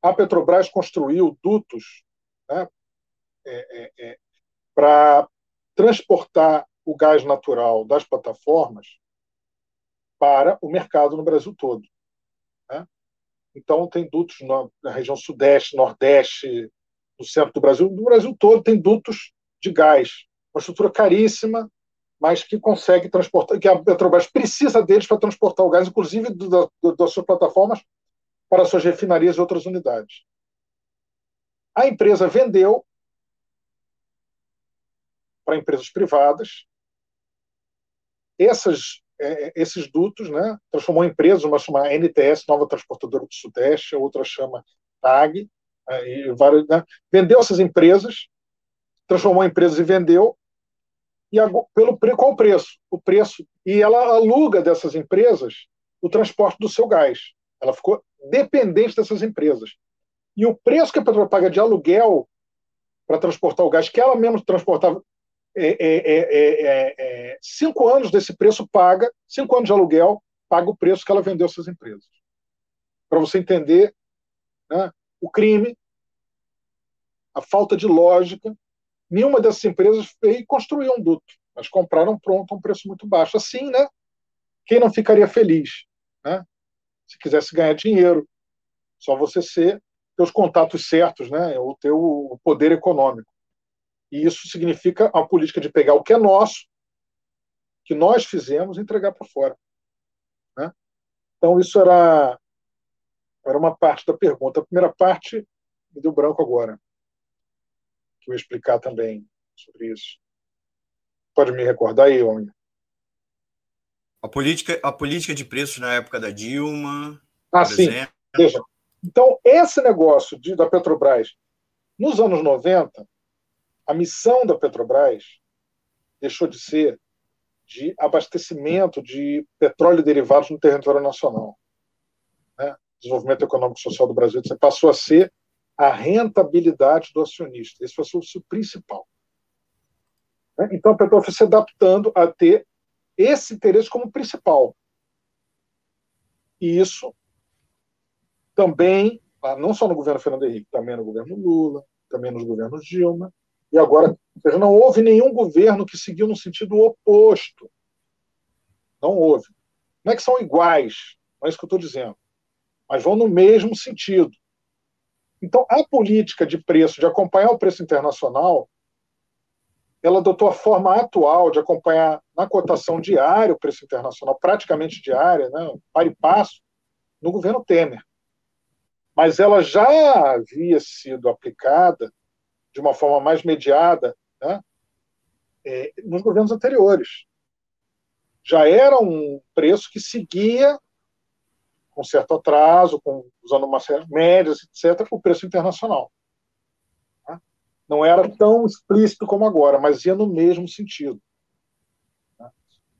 a Petrobras construiu dutos né, é, é, para transportar o gás natural das plataformas para o mercado no Brasil todo. Então, tem dutos na região sudeste, nordeste, no centro do Brasil. No Brasil todo tem dutos de gás. Uma estrutura caríssima, mas que consegue transportar, que a Petrobras precisa deles para transportar o gás, inclusive do, do, das suas plataformas, para suas refinarias e outras unidades. A empresa vendeu para empresas privadas essas, é, esses dutos, né, transformou em empresas, uma chama NTS, Nova Transportadora do Sudeste, a outra chama TAG, é, e várias, né, vendeu essas empresas, transformou em empresas e vendeu, e a, pelo qual o preço? O preço, e ela aluga dessas empresas o transporte do seu gás. Ela ficou dependente dessas empresas. E o preço que a Petrobras paga de aluguel para transportar o gás que ela mesma transportava é é, é, é, é, cinco anos desse preço paga, cinco anos de aluguel, paga o preço que ela vendeu essas empresas. Para você entender né, o crime, a falta de lógica. Nenhuma dessas empresas veio construiu um duto. Mas compraram pronto a um preço muito baixo. Assim, né? Quem não ficaria feliz? Né? Se quisesse ganhar dinheiro, só você ser, ter os contatos certos, né? ou ter o poder econômico. E isso significa a política de pegar o que é nosso que nós fizemos entregar para fora. Né? Então, isso era, era uma parte da pergunta. A primeira parte me deu branco agora, que eu ia explicar também sobre isso. Pode me recordar aí, homem?
A política, a política de preços na época da Dilma.
Ah, sim. Exemplo. Veja. Então, esse negócio de, da Petrobras, nos anos 90, a missão da Petrobras deixou de ser de abastecimento de petróleo e derivados no território nacional. Né? Desenvolvimento econômico e social do Brasil você passou a ser a rentabilidade do acionista. Esse foi o principal. Né? Então a Petrobras foi se adaptando a ter esse interesse como principal. E isso também, ah, não só no governo Fernando Henrique, também no governo Lula, também nos governos Dilma, e agora, seja, não houve nenhum governo que seguiu no sentido oposto. Não houve. Não é que são iguais, não é isso que eu estou dizendo, mas vão no mesmo sentido. Então, a política de preço, de acompanhar o preço internacional, ela adotou a forma atual de acompanhar na cotação diária o preço internacional, praticamente diária, né, para e passo, no governo Temer. Mas ela já havia sido aplicada de uma forma mais mediada né, é, nos governos anteriores. Já era um preço que seguia, com certo atraso, com, usando uma série médias, etc., o preço internacional. Né? Não era tão explícito como agora, mas ia no mesmo sentido. Né?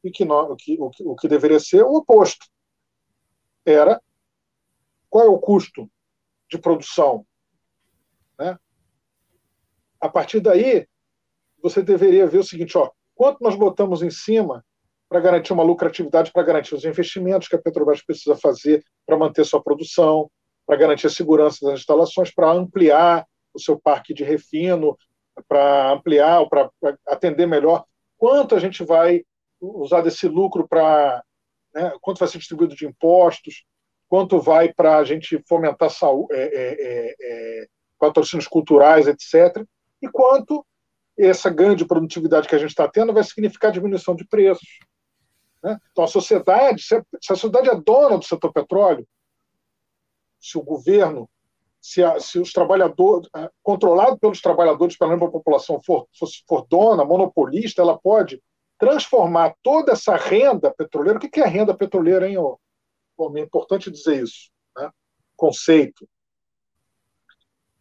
E que, o, que, o, que, o que deveria ser o oposto. Era qual é o custo de produção a partir daí, você deveria ver o seguinte: ó, quanto nós botamos em cima para garantir uma lucratividade, para garantir os investimentos que a Petrobras precisa fazer para manter sua produção, para garantir a segurança das instalações, para ampliar o seu parque de refino, para ampliar, ou para atender melhor. Quanto a gente vai usar desse lucro para. Né, quanto vai ser distribuído de impostos, quanto vai para a gente fomentar saúde, é, é, é, é, patrocínios culturais, etc e quanto essa grande produtividade que a gente está tendo vai significar diminuição de preços. Né? Então, a sociedade, se a, se a, sociedade é dona do setor petróleo, se o governo, se, a, se os trabalhadores, controlado pelos trabalhadores, pela população, for, for, dona, monopolista, ela pode transformar toda essa renda petroleira. O que é renda petroleira, hein? Bom, é importante dizer isso. Né? Conceito.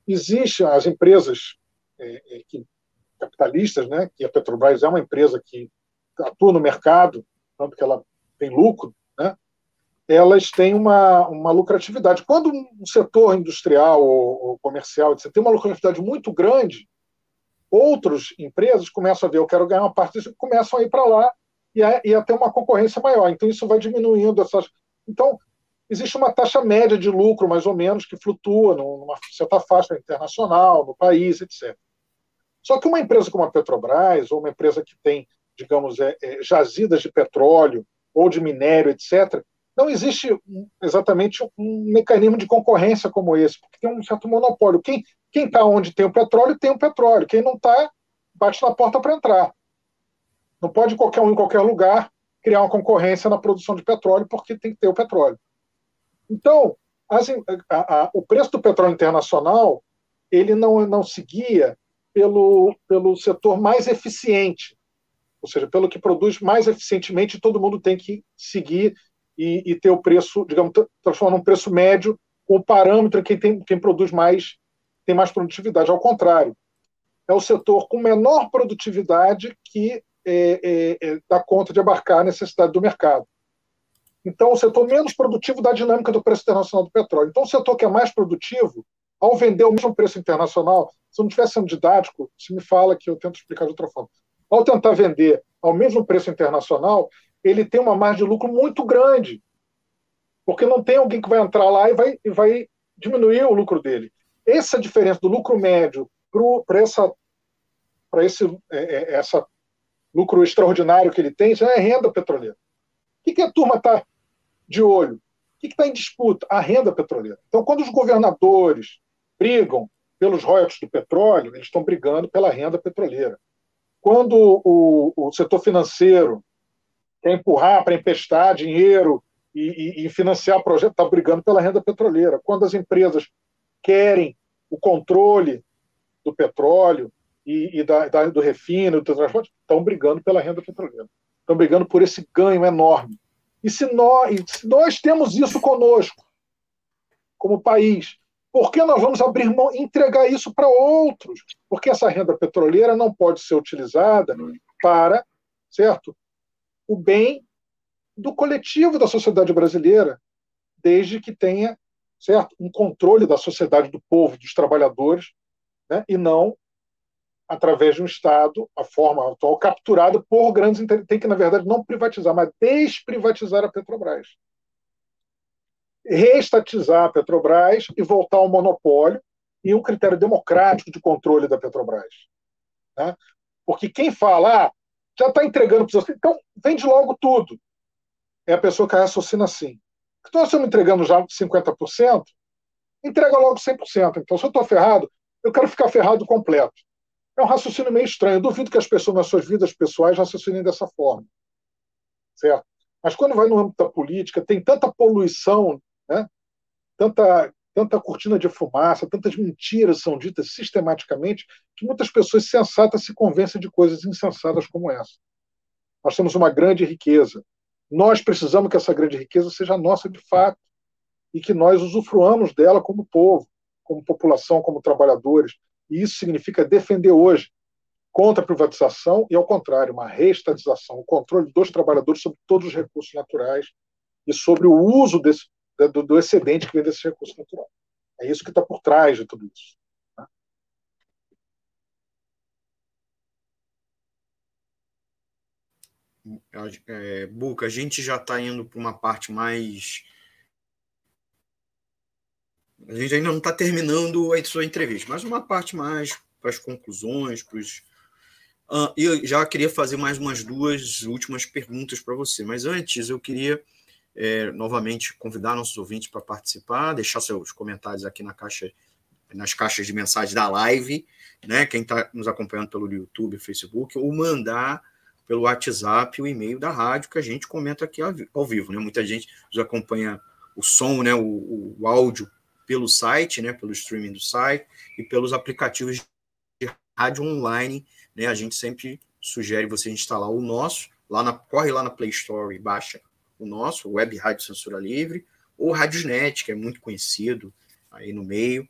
Existem as empresas é, é, que, capitalistas, né, que a Petrobras é uma empresa que atua no mercado, tanto que ela tem lucro, né, elas têm uma, uma lucratividade. Quando um setor industrial ou, ou comercial você tem uma lucratividade muito grande, outras empresas começam a ver, eu quero ganhar uma parte disso, começam a ir para lá e a, e a ter uma concorrência maior. Então, isso vai diminuindo essas. Então, existe uma taxa média de lucro, mais ou menos, que flutua numa certa faixa internacional, no país, etc. Só que uma empresa como a Petrobras, ou uma empresa que tem, digamos, é, é, jazidas de petróleo ou de minério, etc., não existe exatamente um mecanismo de concorrência como esse, porque tem um certo monopólio. Quem está onde tem o petróleo, tem o petróleo. Quem não está, bate na porta para entrar. Não pode qualquer um em qualquer lugar criar uma concorrência na produção de petróleo, porque tem que ter o petróleo. Então, as, a, a, o preço do petróleo internacional ele não, não seguia pelo, pelo setor mais eficiente, ou seja, pelo que produz mais eficientemente, todo mundo tem que seguir e, e ter o preço, digamos, transformar num preço médio com o parâmetro quem, tem, quem produz mais, tem mais produtividade. Ao contrário, é o setor com menor produtividade que é, é, é, dá conta de abarcar a necessidade do mercado. Então, o setor menos produtivo dá a dinâmica do preço internacional do petróleo. Então, o setor que é mais produtivo, ao vender o mesmo preço internacional, se eu não estiver sendo didático, se me fala que eu tento explicar de outra forma. Ao tentar vender ao mesmo preço internacional, ele tem uma margem de lucro muito grande, porque não tem alguém que vai entrar lá e vai, e vai diminuir o lucro dele. Essa diferença do lucro médio para essa, esse é, é, essa lucro extraordinário que ele tem já é renda petroleira. O que, que a turma está de olho? O que está em disputa? A renda petroleira. Então, quando os governadores brigam pelos royalties do petróleo, eles estão brigando pela renda petroleira. Quando o, o setor financeiro quer empurrar para emprestar dinheiro e, e, e financiar projeto, está brigando pela renda petroleira. Quando as empresas querem o controle do petróleo e, e da, da, do refino, do transporte, estão brigando pela renda petroleira. Estão brigando por esse ganho enorme. E se nós, se nós temos isso conosco, como país, por que nós vamos abrir mão entregar isso para outros? Porque essa renda petroleira não pode ser utilizada para, certo, o bem do coletivo da sociedade brasileira, desde que tenha, certo, um controle da sociedade, do povo, dos trabalhadores, né, e não através de um Estado, a forma atual, capturada por grandes. Tem que, na verdade, não privatizar, mas desprivatizar a Petrobras. Reestatizar a Petrobras e voltar ao monopólio e um critério democrático de controle da Petrobras. Né? Porque quem fala, ah, já está entregando para os então vende logo tudo. É a pessoa que raciocina assim. Então, se eu estamos entregando já 50%, entrega logo 100%. Então, se eu estou ferrado, eu quero ficar ferrado completo. É um raciocínio meio estranho. Eu duvido que as pessoas, nas suas vidas pessoais, raciocinem dessa forma. Certo? Mas quando vai no âmbito da política, tem tanta poluição, né? tanta, tanta cortina de fumaça, tantas mentiras são ditas sistematicamente, que muitas pessoas sensatas se convencem de coisas insensatas como essa. Nós temos uma grande riqueza. Nós precisamos que essa grande riqueza seja nossa de fato e que nós usufruamos dela como povo, como população, como trabalhadores. E isso significa defender hoje contra a privatização e, ao contrário, uma reestatização, o controle dos trabalhadores sobre todos os recursos naturais e sobre o uso desse, do, do excedente que vem desse recurso natural. É isso que está por trás de tudo isso. Né?
É, Buca, a gente já está indo para uma parte mais a gente ainda não está terminando a sua entrevista, mas uma parte mais para as conclusões, para os. Uh, eu já queria fazer mais umas duas últimas perguntas para você, mas antes eu queria é, novamente convidar nossos ouvintes para participar, deixar seus comentários aqui na caixa, nas caixas de mensagem da live, né? Quem está nos acompanhando pelo YouTube, Facebook, ou mandar pelo WhatsApp o e-mail da rádio que a gente comenta aqui ao vivo, né? Muita gente nos acompanha o som, né? O, o áudio pelo site, né, pelo streaming do site e pelos aplicativos de rádio online, né? A gente sempre sugere você instalar o nosso, lá na corre lá na Play Store e baixa o nosso, Web Rádio Censura Livre, ou Radiosnet, que é muito conhecido aí no meio.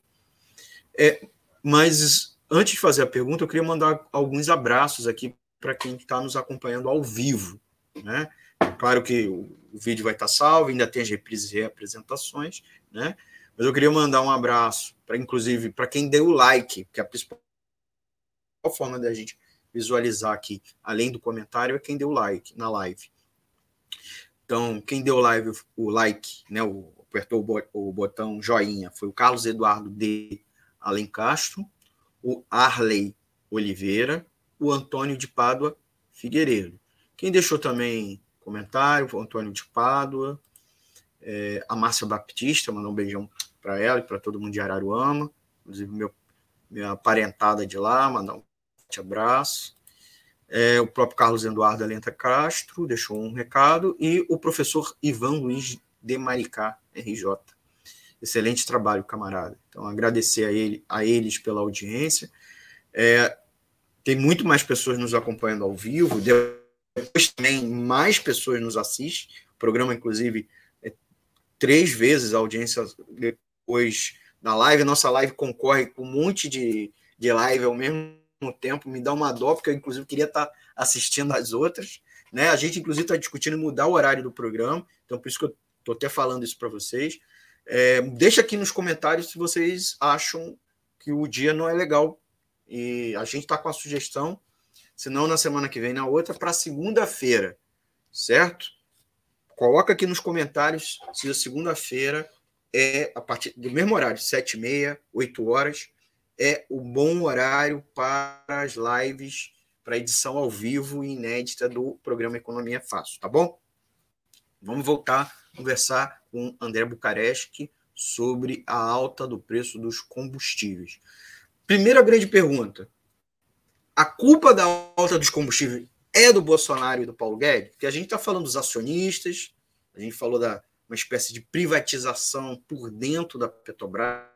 É, mas antes de fazer a pergunta, eu queria mandar alguns abraços aqui para quem está nos acompanhando ao vivo, né? Claro que o, vídeo vai estar tá salvo, ainda tem as reprises e reapresentações, né? Mas eu queria mandar um abraço para, inclusive, para quem deu o like, que é a principal forma da gente visualizar aqui, além do comentário, é quem deu like na live. Então, quem deu live, o like, né, o, apertou o botão joinha, foi o Carlos Eduardo D. Alencastro, o Arley Oliveira, o Antônio de Pádua Figueiredo. Quem deixou também comentário, o Antônio de Pádua, é, a Márcia Baptista, mandou um beijão para ela e para todo mundo de Araruama, inclusive meu, minha parentada de lá, mandar um forte abraço. É, o próprio Carlos Eduardo Alenta Castro deixou um recado e o professor Ivan Luiz de Maricá, RJ. Excelente trabalho, camarada. Então, agradecer a, ele, a eles pela audiência. É, tem muito mais pessoas nos acompanhando ao vivo, depois também mais pessoas nos assistem. O programa, inclusive, é três vezes a audiência depois da live. Nossa live concorre com um monte de, de live ao mesmo tempo. Me dá uma dó, porque eu, inclusive, queria estar assistindo as outras. Né? A gente, inclusive, está discutindo mudar o horário do programa, então por isso que eu estou até falando isso para vocês. É, deixa aqui nos comentários se vocês acham que o dia não é legal. E a gente está com a sugestão, se não na semana que vem, na outra, para segunda-feira, certo? Coloca aqui nos comentários se a segunda-feira é a partir do mesmo horário, 7 e meia, 8 horas, é o bom horário para as lives, para a edição ao vivo e inédita do programa Economia Fácil, tá bom? Vamos voltar a conversar com André Bucaresc sobre a alta do preço dos combustíveis. Primeira grande pergunta: a culpa da alta dos combustíveis é do Bolsonaro e do Paulo Guedes? Porque a gente está falando dos acionistas, a gente falou da uma espécie de privatização por dentro da Petrobras,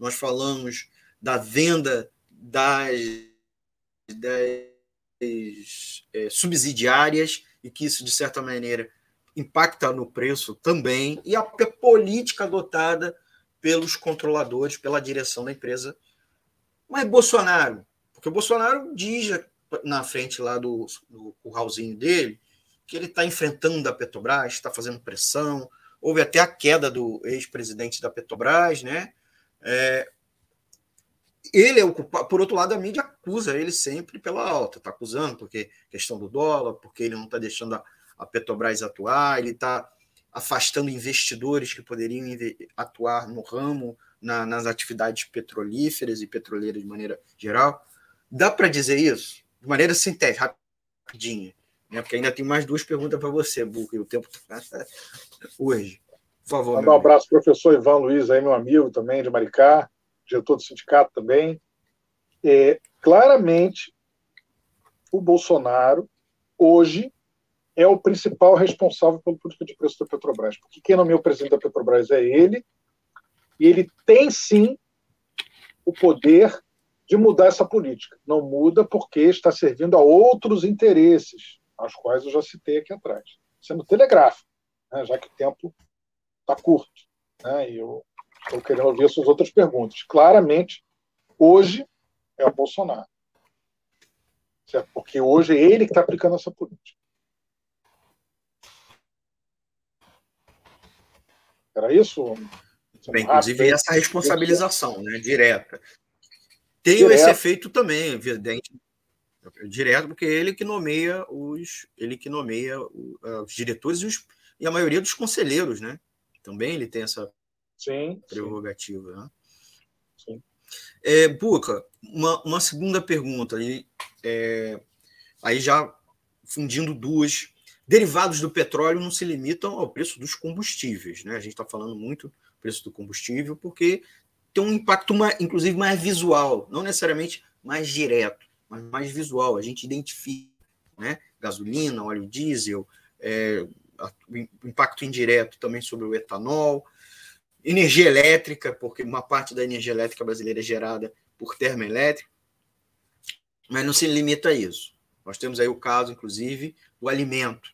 nós falamos da venda das, das é, subsidiárias e que isso, de certa maneira, impacta no preço também, e a política adotada pelos controladores, pela direção da empresa. Mas Bolsonaro, porque o Bolsonaro diz na frente lá do, do curralzinho dele que ele está enfrentando a Petrobras, está fazendo pressão. Houve até a queda do ex-presidente da Petrobras, né? É, ele é o culpado. Por outro lado, a mídia acusa ele sempre pela alta, está acusando porque questão do dólar, porque ele não está deixando a, a, Petrobras atuar, ele está afastando investidores que poderiam atuar no ramo, na, nas atividades petrolíferas e petroleiras de maneira geral. Dá para dizer isso? De maneira sintética, rapidinha. Né? Porque ainda tem mais duas perguntas para você, Buca, e o tempo está hoje. Por favor.
Mandar um abraço para o professor Ivan Luiz, aí, meu amigo também, de Maricá, diretor do sindicato também. É, claramente, o Bolsonaro, hoje, é o principal responsável pela política de preço da Petrobras. Porque quem nomeou o presidente da Petrobras é ele, e ele tem sim o poder de mudar essa política. Não muda porque está servindo a outros interesses as quais eu já citei aqui atrás. Sendo telegráfico, né, já que o tempo está curto. Né, e eu estou querendo ouvir suas outras perguntas. Claramente, hoje é o Bolsonaro. Certo? Porque hoje é ele que está aplicando essa política. Era isso?
Bem, inclusive essa responsabilização né, direta. Tem Direto. esse efeito também, evidente, direto, porque ele que nomeia os, ele que nomeia os diretores e, os, e a maioria dos conselheiros, né? Também ele tem essa sim, prerrogativa. Sim. Né? Sim. É, Buca, uma, uma segunda pergunta aí, é, aí já fundindo duas. Derivados do petróleo não se limitam ao preço dos combustíveis, né? A gente está falando muito do preço do combustível porque tem um impacto, mais, inclusive, mais visual, não necessariamente mais direto mas mais visual. A gente identifica né? gasolina, óleo diesel, é, o impacto indireto também sobre o etanol, energia elétrica, porque uma parte da energia elétrica brasileira é gerada por termoelétrica, mas não se limita a isso. Nós temos aí o caso, inclusive, do alimento,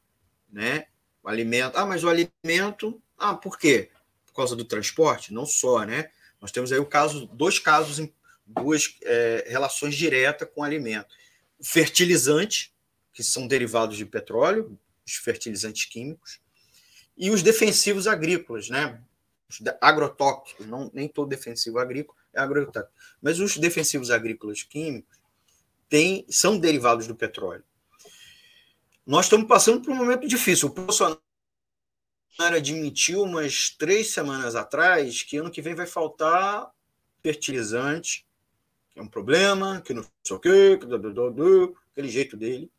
né? O alimento, ah, mas o alimento, ah, por quê? Por causa do transporte? Não só, né? Nós temos aí o caso, dois casos duas é, relações diretas com o alimento. O fertilizante, que são derivados de petróleo, os fertilizantes químicos, e os defensivos agrícolas, né? Os agrotóxicos, não, nem todo defensivo agrícola é agrotóxico, mas os defensivos agrícolas químicos têm, são derivados do petróleo. Nós estamos passando por um momento difícil. O Bolsonaro admitiu umas três semanas atrás que ano que vem vai faltar fertilizante é um problema, que não sei o quê, que aquele jeito dele.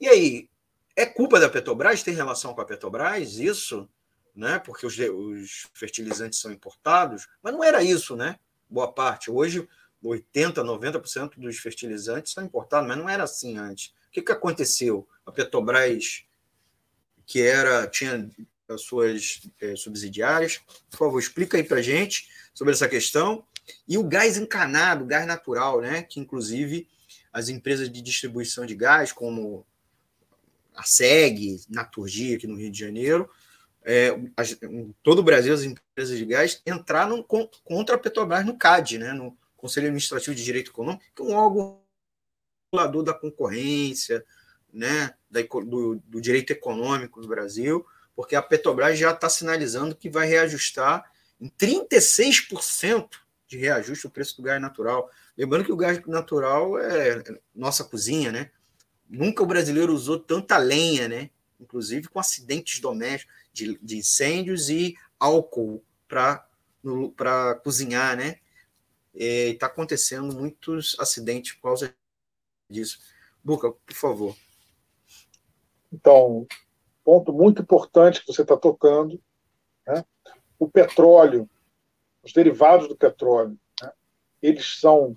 E aí, é culpa da Petrobras? Tem relação com a Petrobras isso? Né? Porque os, os fertilizantes são importados, mas não era isso, né? Boa parte. Hoje, 80%, 90% dos fertilizantes são importados, mas não era assim antes. O que, que aconteceu? A Petrobras, que era tinha as suas é, subsidiárias, por favor, explica aí para gente sobre essa questão e o gás encanado, gás natural, né? Que inclusive as empresas de distribuição de gás, como a SEG, Naturgia, aqui no Rio de Janeiro, é, as, em todo o Brasil, as empresas de gás entraram contra a Petrobras no CAD, né, no Conselho Administrativo de Direito Econômico, que é um órgão regulador da concorrência, né, da, do, do direito econômico do Brasil, porque a Petrobras já está sinalizando que vai reajustar em 36% de reajuste o preço do gás natural. Lembrando que o gás natural é nossa cozinha, né? Nunca o brasileiro usou tanta lenha, né? Inclusive com acidentes domésticos, de, de incêndios e álcool para cozinhar, né? Está acontecendo muitos acidentes por causa disso. Buca, por favor.
Então, ponto muito importante que você está tocando, né? o petróleo os derivados do petróleo, né, eles são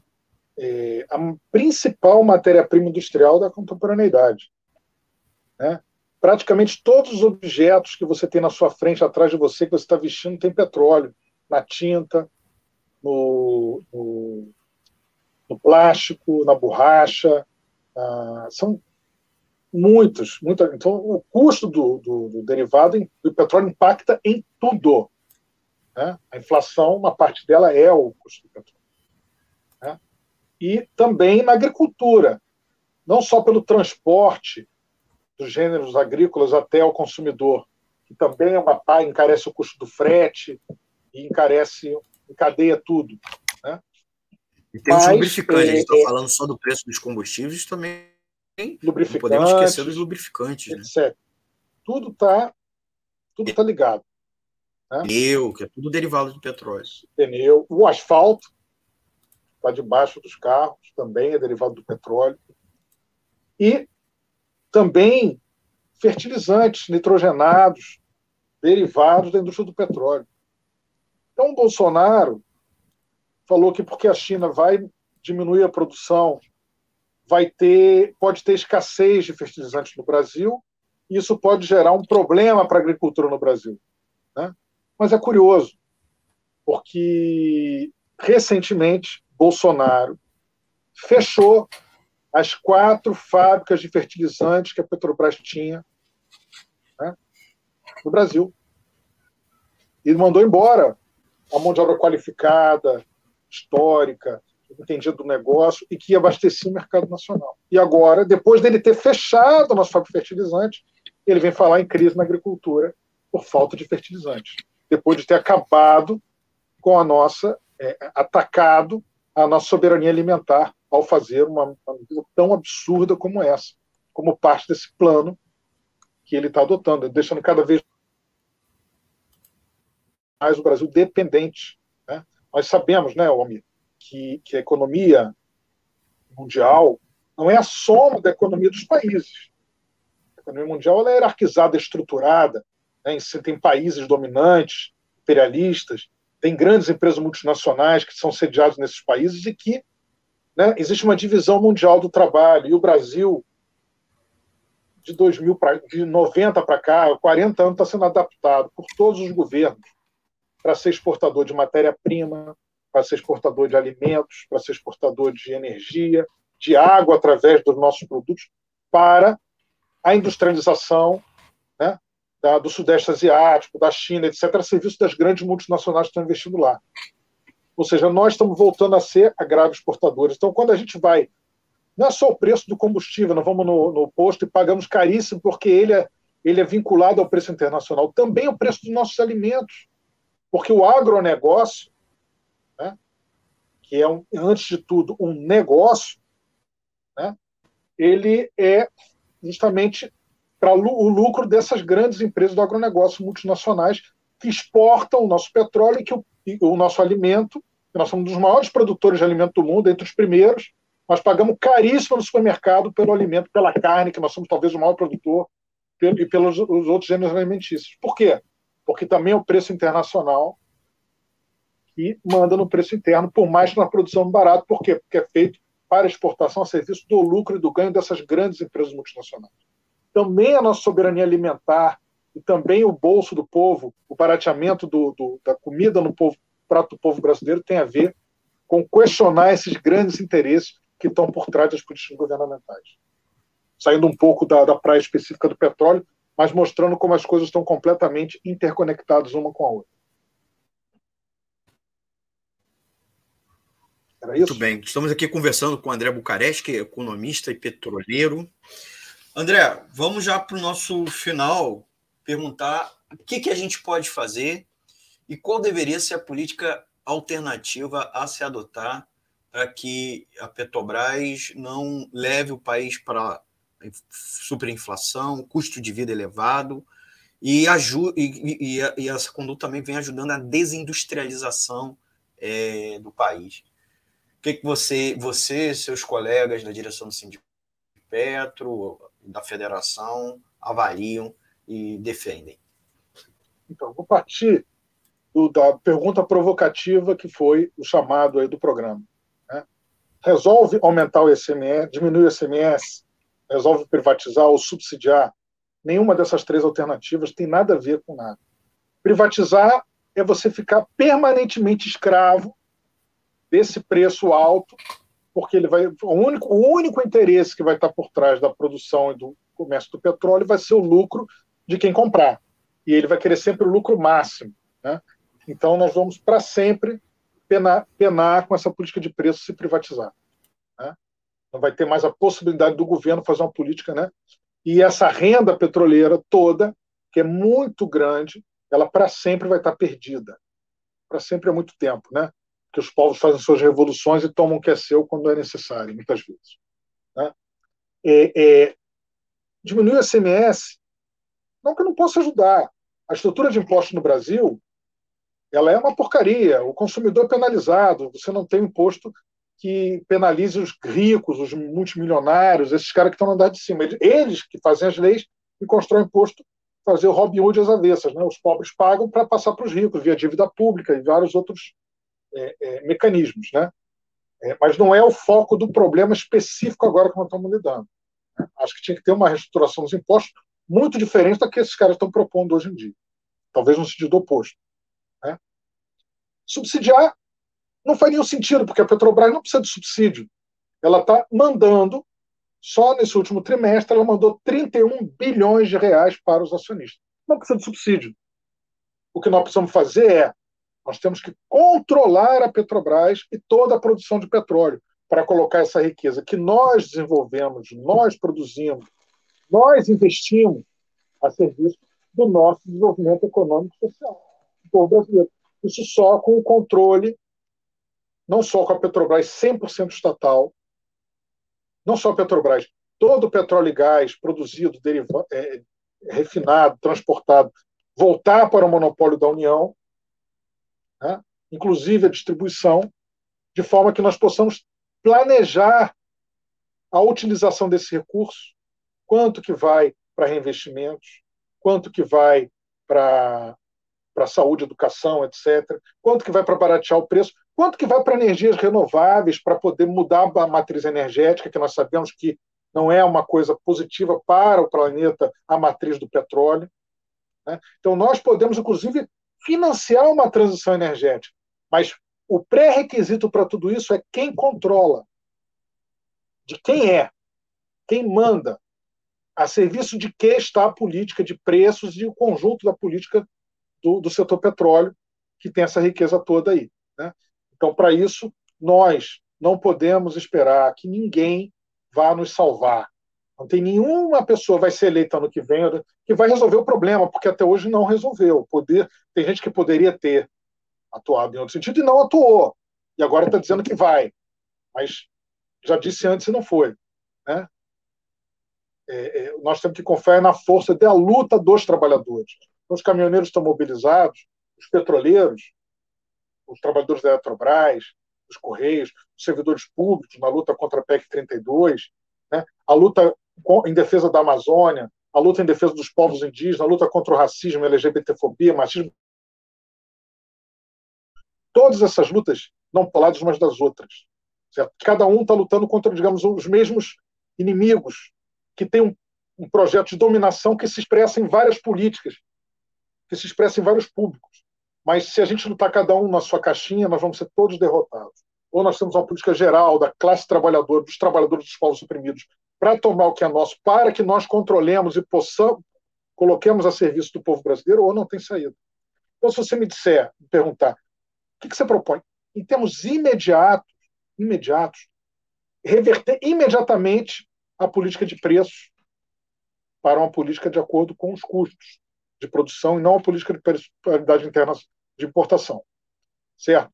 é, a principal matéria-prima industrial da contemporaneidade. Né? Praticamente todos os objetos que você tem na sua frente, atrás de você, que você está vestindo, tem petróleo, na tinta, no, no, no plástico, na borracha. Ah, são muitos, muita, então o custo do, do, do, derivado do petróleo impacta em tudo. Né? A inflação, uma parte dela é o custo do petróleo e também na agricultura, não só pelo transporte dos gêneros agrícolas até o consumidor, que também é uma pá, encarece o custo do frete e encarece, encadeia tudo. Né?
E tem os lubrificantes, é, a gente está é, falando só do preço dos combustíveis, também lubrificantes, podemos esquecer dos lubrificantes. Etc.
Né? Tudo está tudo tá ligado.
Né? Pneu, que é tudo derivado de petróleo.
Pneu, o asfalto, está debaixo dos carros, também é derivado do petróleo. E também fertilizantes nitrogenados derivados da indústria do petróleo. Então, o Bolsonaro falou que porque a China vai diminuir a produção, vai ter, pode ter escassez de fertilizantes no Brasil, e isso pode gerar um problema para a agricultura no Brasil. Né? Mas é curioso, porque recentemente Bolsonaro fechou as quatro fábricas de fertilizantes que a Petrobras tinha né, no Brasil. E mandou embora a mão de obra qualificada, histórica, entendida do negócio e que abastecia o mercado nacional. E agora, depois dele ter fechado a nossa fábrica de fertilizantes, ele vem falar em crise na agricultura por falta de fertilizantes. Depois de ter acabado com a nossa, é, atacado a nossa soberania alimentar ao fazer uma, uma medida tão absurda como essa, como parte desse plano que ele está adotando, deixando cada vez mais o Brasil dependente. Né? Nós sabemos, né, Almir, que, que a economia mundial não é a soma da economia dos países. A economia mundial é hierarquizada, estruturada, né? tem países dominantes, imperialistas, tem grandes empresas multinacionais que são sediadas nesses países e que né, existe uma divisão mundial do trabalho. E o Brasil, de 2000 pra, de 90 para cá, 40 anos, está sendo adaptado por todos os governos para ser exportador de matéria-prima, para ser exportador de alimentos, para ser exportador de energia, de água através dos nossos produtos, para a industrialização da, do Sudeste Asiático, da China, etc., a serviço das grandes multinacionais que estão investindo lá. Ou seja, nós estamos voltando a ser agrários exportadores. Então, quando a gente vai, não é só o preço do combustível, nós vamos no, no posto e pagamos caríssimo porque ele é, ele é vinculado ao preço internacional, também o preço dos nossos alimentos. Porque o agronegócio, né, que é, um, antes de tudo, um negócio, né, ele é justamente para o lucro dessas grandes empresas do agronegócio multinacionais que exportam o nosso petróleo e que o, e o nosso alimento, nós somos um dos maiores produtores de alimento do mundo, entre os primeiros, nós pagamos caríssimo no supermercado pelo alimento, pela carne, que nós somos talvez o maior produtor, e pelos os outros gêneros alimentícios. Por quê? Porque também é o preço internacional que manda no preço interno, por mais que na produção barato. Por quê? Porque é feito para exportação a serviço do lucro e do ganho dessas grandes empresas multinacionais também a nossa soberania alimentar e também o bolso do povo, o barateamento do, do, da comida no povo, prato do povo brasileiro tem a ver com questionar esses grandes interesses que estão por trás das políticas governamentais. Saindo um pouco da, da praia específica do petróleo, mas mostrando como as coisas estão completamente interconectadas uma com a outra.
Era isso? Muito bem. Estamos aqui conversando com o André Bucareste, economista e petroleiro. André, vamos já para o nosso final perguntar o que, que a gente pode fazer e qual deveria ser a política alternativa a se adotar para que a Petrobras não leve o país para superinflação, custo de vida elevado e, e, e, e essa conduta também vem ajudando a desindustrialização é, do país. O que, que você, você, seus colegas da direção do Sindicato Petro, da federação avaliam e defendem?
Então, vou partir do, da pergunta provocativa que foi o chamado aí do programa. Né? resolve aumentar o ICMS, diminuir o ICMS, resolve privatizar ou subsidiar. Nenhuma dessas três alternativas tem nada a ver com nada. Privatizar é você ficar permanentemente escravo desse preço alto, porque ele vai o único, o único interesse que vai estar por trás da produção e do comércio do petróleo vai ser o lucro de quem comprar. E ele vai querer sempre o lucro máximo. Né? Então, nós vamos para sempre penar, penar com essa política de preço se privatizar. Né? Não vai ter mais a possibilidade do governo fazer uma política. Né? E essa renda petroleira toda, que é muito grande, ela para sempre vai estar perdida. Para sempre é muito tempo. Né? Que os povos fazem suas revoluções e tomam o que é seu quando é necessário, muitas vezes. Né? É, é, diminuir o ICMS, não que eu não possa ajudar. A estrutura de impostos no Brasil ela é uma porcaria. O consumidor é penalizado. Você não tem imposto que penalize os ricos, os multimilionários, esses caras que estão no andar de cima. Eles que fazem as leis e constroem imposto, fazer o Robin Hood às avessas. Né? Os pobres pagam para passar para os ricos, via dívida pública e vários outros é, é, mecanismos. Né? É, mas não é o foco do problema específico agora que nós estamos lidando. Né? Acho que tinha que ter uma reestruturação dos impostos muito diferente da que esses caras estão propondo hoje em dia. Talvez no sentido oposto. Né? Subsidiar não faz nenhum sentido, porque a Petrobras não precisa de subsídio. Ela está mandando, só nesse último trimestre, ela mandou 31 bilhões de reais para os acionistas. Não precisa de subsídio. O que nós precisamos fazer é, nós temos que controlar a Petrobras e toda a produção de petróleo para colocar essa riqueza que nós desenvolvemos, nós produzimos, nós investimos a serviço do nosso desenvolvimento econômico e social do povo brasileiro. Isso só com o controle, não só com a Petrobras 100% estatal, não só a Petrobras, todo o petróleo e gás produzido, derivado, é, refinado, transportado, voltar para o monopólio da União, né? inclusive a distribuição, de forma que nós possamos planejar a utilização desse recurso, quanto que vai para reinvestimentos, quanto que vai para para saúde, educação, etc. Quanto que vai para baratear o preço? Quanto que vai para energias renováveis para poder mudar a matriz energética, que nós sabemos que não é uma coisa positiva para o planeta a matriz do petróleo. Né? Então, nós podemos, inclusive, financiar uma transição energética, mas o pré-requisito para tudo isso é quem controla, de quem é, quem manda, a serviço de que está a política de preços e o conjunto da política do, do setor petróleo, que tem essa riqueza toda aí. Né? Então, para isso, nós não podemos esperar que ninguém vá nos salvar. Não tem nenhuma pessoa vai ser eleita ano que vem que vai resolver o problema, porque até hoje não resolveu. Poder, tem gente que poderia ter atuado em outro sentido e não atuou. E agora está dizendo que vai. Mas já disse antes e não foi. Né? É, é, nós temos que confiar na força da luta dos trabalhadores os caminhoneiros estão mobilizados, os petroleiros, os trabalhadores da Eletrobras, os Correios, os servidores públicos na luta contra a PEC 32, né? a luta em defesa da Amazônia, a luta em defesa dos povos indígenas, a luta contra o racismo, LGBTfobia, machismo. Todas essas lutas não poladas umas das outras. Certo? Cada um está lutando contra, digamos, os mesmos inimigos, que têm um, um projeto de dominação que se expressa em várias políticas, que se expressa em vários públicos. Mas se a gente lutar cada um na sua caixinha, nós vamos ser todos derrotados. Ou nós temos uma política geral da classe trabalhadora, dos trabalhadores dos povos oprimidos, para tomar o que é nosso, para que nós controlemos e possamos, coloquemos a serviço do povo brasileiro, ou não tem saída. Então, se você me disser, me perguntar, o que, que você propõe? Em termos imediatos, imediatos, reverter imediatamente a política de preços para uma política de acordo com os custos de produção e não a política de paridade interna de importação. Certo?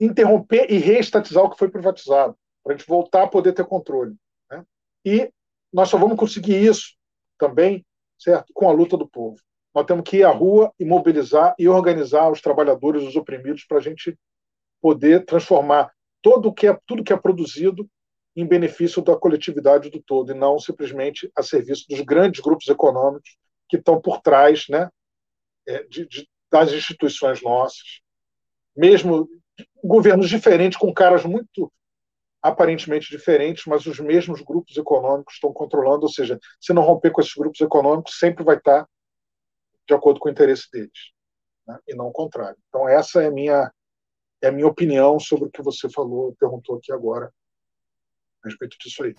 Interromper e reestatizar o que foi privatizado, para a gente voltar a poder ter controle. Né? E nós só vamos conseguir isso também, certo? Com a luta do povo. Nós temos que ir à rua e mobilizar e organizar os trabalhadores, os oprimidos, para a gente poder transformar todo que é, tudo que é produzido em benefício da coletividade do todo, e não simplesmente a serviço dos grandes grupos econômicos que estão por trás né, é, de, de, das instituições nossas. Mesmo governos diferentes, com caras muito aparentemente diferentes, mas os mesmos grupos econômicos estão controlando, ou seja, se não romper com esses grupos econômicos, sempre vai estar de acordo com o interesse deles, né? e não o contrário. Então, essa é a minha, é a minha opinião sobre o que você falou, perguntou aqui agora, a respeito disso aí.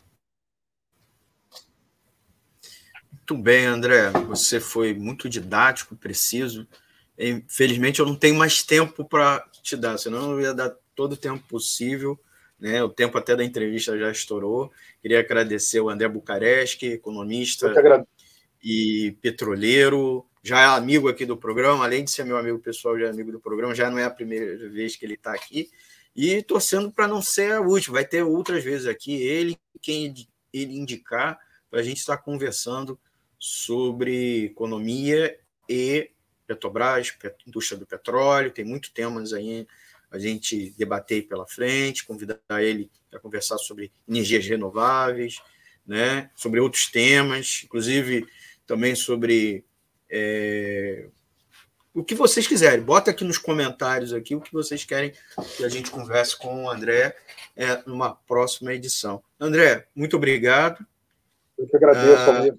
Muito bem, André. Você foi muito didático, preciso. Infelizmente, eu não tenho mais tempo para te dar, senão eu ia dar todo o tempo possível. Né? O tempo até da entrevista já estourou. Queria agradecer o André Bucareschi, economista e petroleiro, já é amigo aqui do programa, além de ser meu amigo pessoal, já é amigo do programa, já não é a primeira vez que ele está aqui. E torcendo para não ser a última, vai ter outras vezes aqui, ele, quem ele indicar, para a gente estar conversando sobre economia e Petrobras, indústria do petróleo, tem muitos temas aí a gente debater pela frente, convidar ele para conversar sobre energias renováveis, né, sobre outros temas, inclusive também sobre é, o que vocês quiserem. Bota aqui nos comentários aqui o que vocês querem que a gente converse com o André é, numa próxima edição. André, muito obrigado.
Eu que agradeço, ah,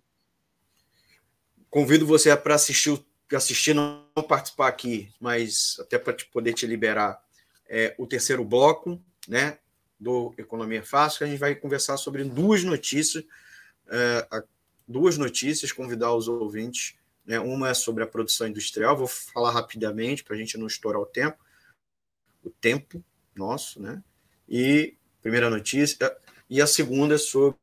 Convido você para assistir, assistir, não participar aqui, mas até para poder te liberar é, o terceiro bloco, né, do Economia Fácil, que a gente vai conversar sobre duas notícias, é, duas notícias, convidar os ouvintes. Né, uma é sobre a produção industrial, vou falar rapidamente para a gente não estourar o tempo, o tempo nosso, né? E primeira notícia, e a segunda é sobre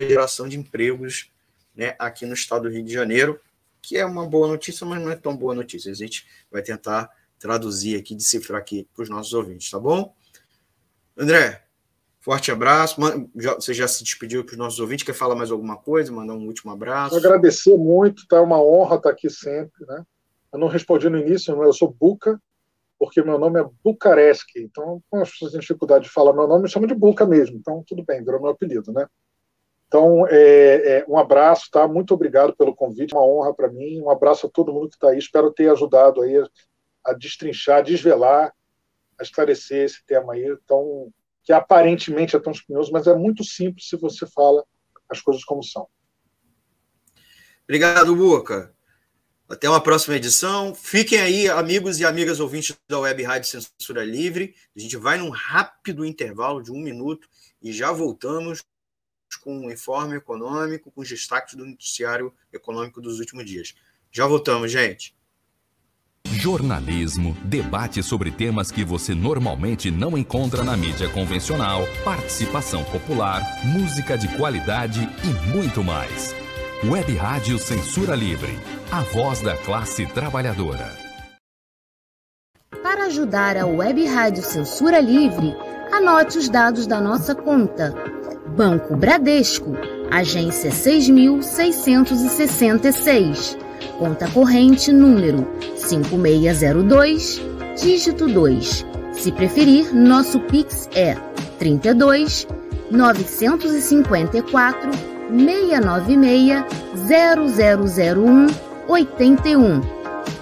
geração de empregos né, aqui no estado do Rio de Janeiro, que é uma boa notícia, mas não é tão boa notícia. A gente vai tentar traduzir aqui, decifrar aqui para os nossos ouvintes, tá bom? André, forte abraço. Você já se despediu para os nossos ouvintes? Quer falar mais alguma coisa? Mandar um último abraço?
Agradecer muito, tá? É uma honra estar aqui sempre, né? Eu não respondi no início, eu sou Buca, porque meu nome é Bucareschi. Então, com as pessoas têm dificuldade de falar meu nome, me chamam de Buca mesmo. Então, tudo bem, virou meu apelido, né? Então, é, é, um abraço, tá? Muito obrigado pelo convite, uma honra para mim. Um abraço a todo mundo que está aí. Espero ter ajudado aí a, destrinchar, a desvelar, a esclarecer esse tema aí, tão, que aparentemente é tão espinhoso, mas é muito simples se você fala as coisas como são.
Obrigado, Boca. Até uma próxima edição. Fiquem aí, amigos e amigas ouvintes da Web Rádio Censura Livre. A gente vai num rápido intervalo de um minuto e já voltamos com o informe econômico, com os destaques do noticiário econômico dos últimos dias. Já voltamos, gente.
Jornalismo, debate sobre temas que você normalmente não encontra na mídia convencional, participação popular, música de qualidade e muito mais. Web Rádio Censura Livre, a voz da classe trabalhadora.
Para ajudar a Web Rádio Censura Livre, anote os dados da nossa conta Banco Bradesco, agência 6666, conta corrente número 5602, dígito 2. Se preferir, nosso Pix é 32 954 696 0001 81.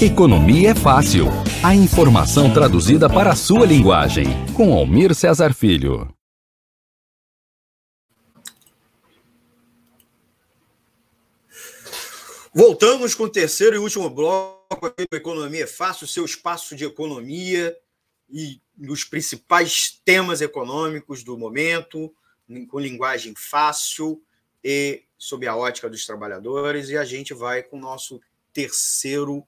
Economia é fácil. A informação traduzida para a sua linguagem, com Almir Cesar Filho.
Voltamos com o terceiro e último bloco aqui do Economia é Fácil, seu espaço de economia e os principais temas econômicos do momento, com linguagem fácil e sob a ótica dos trabalhadores. E a gente vai com o nosso terceiro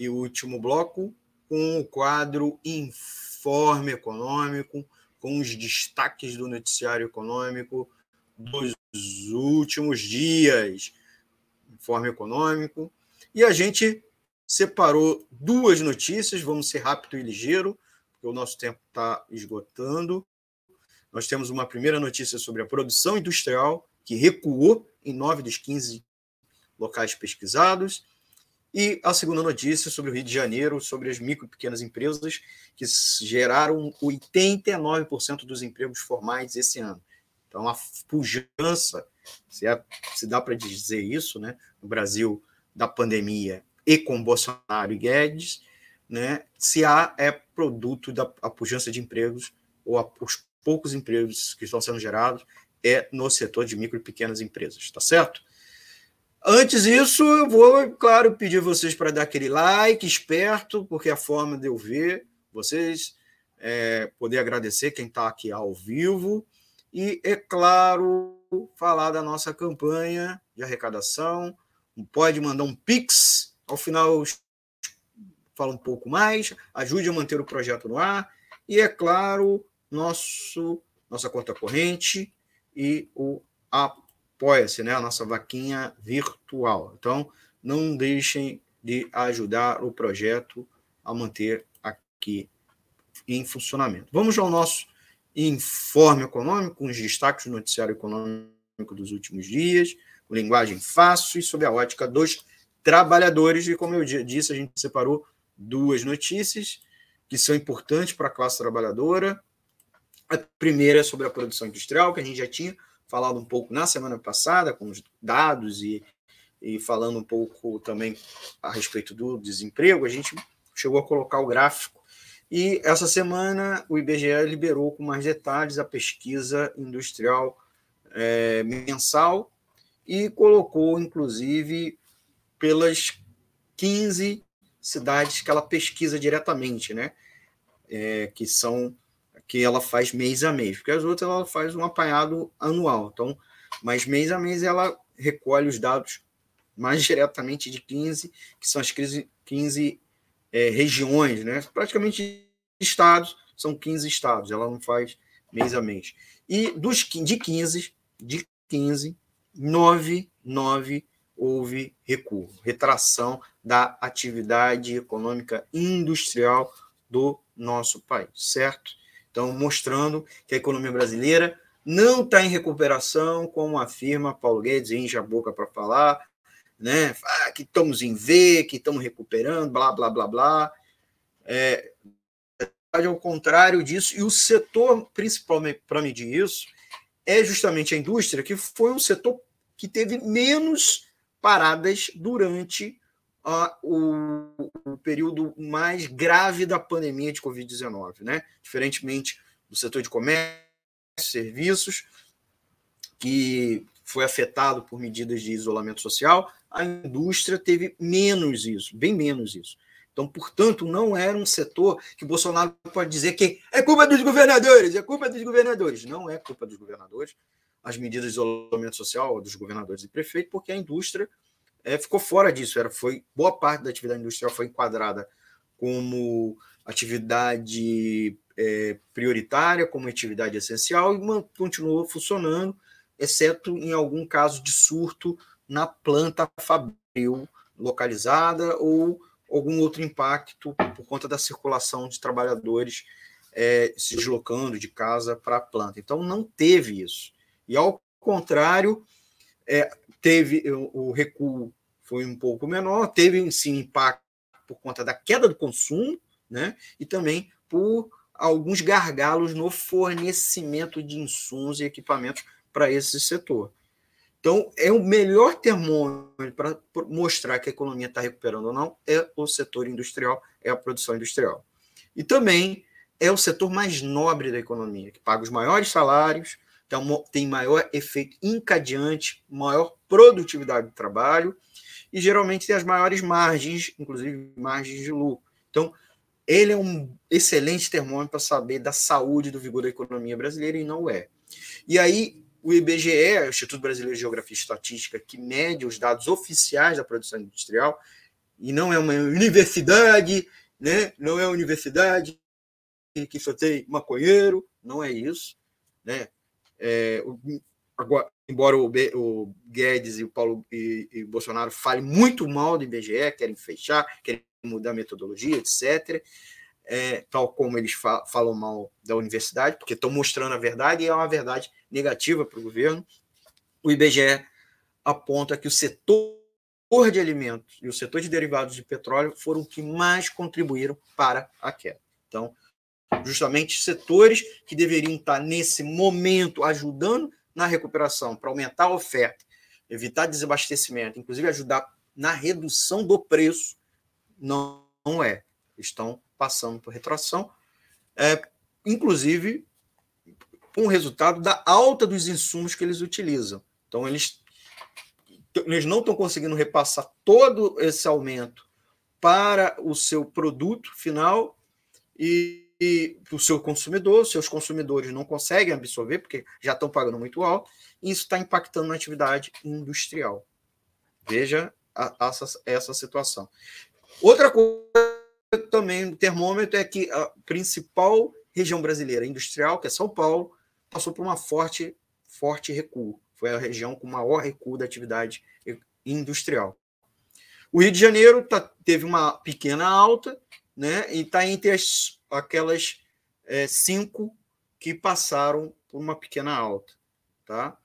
e último bloco, com o quadro Informe Econômico, com os destaques do noticiário econômico dos últimos dias. Informe Econômico. E a gente separou duas notícias, vamos ser rápido e ligeiro, porque o nosso tempo está esgotando. Nós temos uma primeira notícia sobre a produção industrial, que recuou em nove dos 15 locais pesquisados. E a segunda notícia sobre o Rio de Janeiro, sobre as micro e pequenas empresas, que geraram 89% dos empregos formais esse ano. Então, a pujança, se, é, se dá para dizer isso, né, no Brasil, da pandemia e com Bolsonaro e Guedes, né, se há é produto da pujança de empregos ou a, os poucos empregos que estão sendo gerados é no setor de micro e pequenas empresas, tá certo? Antes disso, eu vou, claro, pedir vocês para dar aquele like esperto, porque é a forma de eu ver vocês, é, poder agradecer quem está aqui ao vivo e, é claro, falar da nossa campanha de arrecadação. Pode mandar um Pix, ao final fala um pouco mais, ajude a manter o projeto no ar. E, é claro, nosso, nossa conta corrente e o Apoia-se, né? a nossa vaquinha virtual. Então, não deixem de ajudar o projeto a manter aqui em funcionamento. Vamos ao nosso informe econômico, os destaques do noticiário econômico dos últimos dias, com linguagem fácil e sob a ótica dos trabalhadores. E como eu disse, a gente separou duas notícias que são importantes para a classe trabalhadora. A primeira é sobre a produção industrial, que a gente já tinha falado um pouco na semana passada, com os dados e, e falando um pouco também a respeito do desemprego, a gente chegou a colocar o gráfico. E essa semana o IBGE liberou com mais detalhes a pesquisa industrial é, mensal e colocou, inclusive, pelas 15 cidades que ela pesquisa diretamente, né? É, que são que ela faz mês a mês, porque as outras ela faz um apanhado anual. Então, mas mês a mês ela recolhe os dados mais diretamente de 15, que são as 15 é, regiões, né? Praticamente estados, são 15 estados, ela não faz mês a mês. E dos de 15, de 15, 9, 9 houve recuo, retração da atividade econômica industrial do nosso país, certo? Então, mostrando que a economia brasileira não está em recuperação, como afirma Paulo Guedes, enche a boca para falar, né? Ah, que estamos em V, que estamos recuperando, blá, blá, blá, blá. É, ao contrário disso, e o setor, principalmente para medir isso, é justamente a indústria, que foi um setor que teve menos paradas durante o, o, período mais grave da pandemia de Covid-19, né? Diferentemente do setor de comércio, serviços, que foi afetado por medidas de isolamento social, a indústria teve menos isso, bem menos isso. Então, portanto, não era um setor que Bolsonaro pode dizer que é culpa dos governadores, é culpa dos governadores. Não é culpa dos governadores as medidas de isolamento social dos governadores e prefeitos, porque a indústria é, ficou fora disso. Era, foi boa parte da atividade industrial foi enquadrada como atividade é, prioritária, como atividade essencial e continuou funcionando, exceto em algum caso de surto na planta fabril localizada ou algum outro impacto por conta da circulação de trabalhadores é, se deslocando de casa para a planta. Então, não teve isso. E, ao contrário, é, teve o, recuo foi um pouco menor, teve sim impacto por conta da queda do consumo, né? E também por alguns gargalos no fornecimento de insumos e equipamentos para esse setor. Então, é o melhor termômetro para mostrar que a economia está recuperando ou não é o setor industrial, é a produção industrial. E também é o setor mais nobre da economia, que paga os maiores salários, tem maior efeito encadeante, maior produtividade do trabalho e geralmente tem as maiores margens, inclusive margens de lucro. Então, ele é um excelente termômetro para saber da saúde do vigor da economia brasileira e não é. E aí, o IBGE, o Instituto Brasileiro de Geografia e Estatística, que mede os dados oficiais da produção industrial, e não é uma universidade, né? não é uma universidade que só tem maconheiro, não é isso. Né? É, agora, embora o, o, Guedes e o Paulo e, e Bolsonaro falem muito mal do IBGE, querem fechar, querem mudar a metodologia, etc. É, tal como eles fa falam mal da universidade, porque estão mostrando a verdade e é uma verdade negativa para o governo. O IBGE aponta que o setor de alimentos e o setor de derivados de petróleo foram os que mais contribuíram para a queda. Então, justamente setores que deveriam estar nesse momento ajudando na recuperação para aumentar a oferta, evitar desabastecimento, inclusive ajudar na redução do preço, não, não é. Estão passando por retração, é, inclusive com o resultado da alta dos insumos que eles utilizam. Então, eles, eles não estão conseguindo repassar todo esse aumento para o seu produto final e, e o seu consumidor, seus consumidores não conseguem absorver, porque já estão pagando muito alto, e isso está impactando na atividade industrial. Veja a, a, essa, situação. Outra coisa também, o termômetro é que a principal região brasileira industrial, que é São Paulo, passou por uma forte, forte recuo. Foi a região com maior recuo da atividade industrial. O Rio de Janeiro tá, teve uma pequena alta, né, e está entre as, aquelas é, cinco que passaram por uma pequena alta. Tá?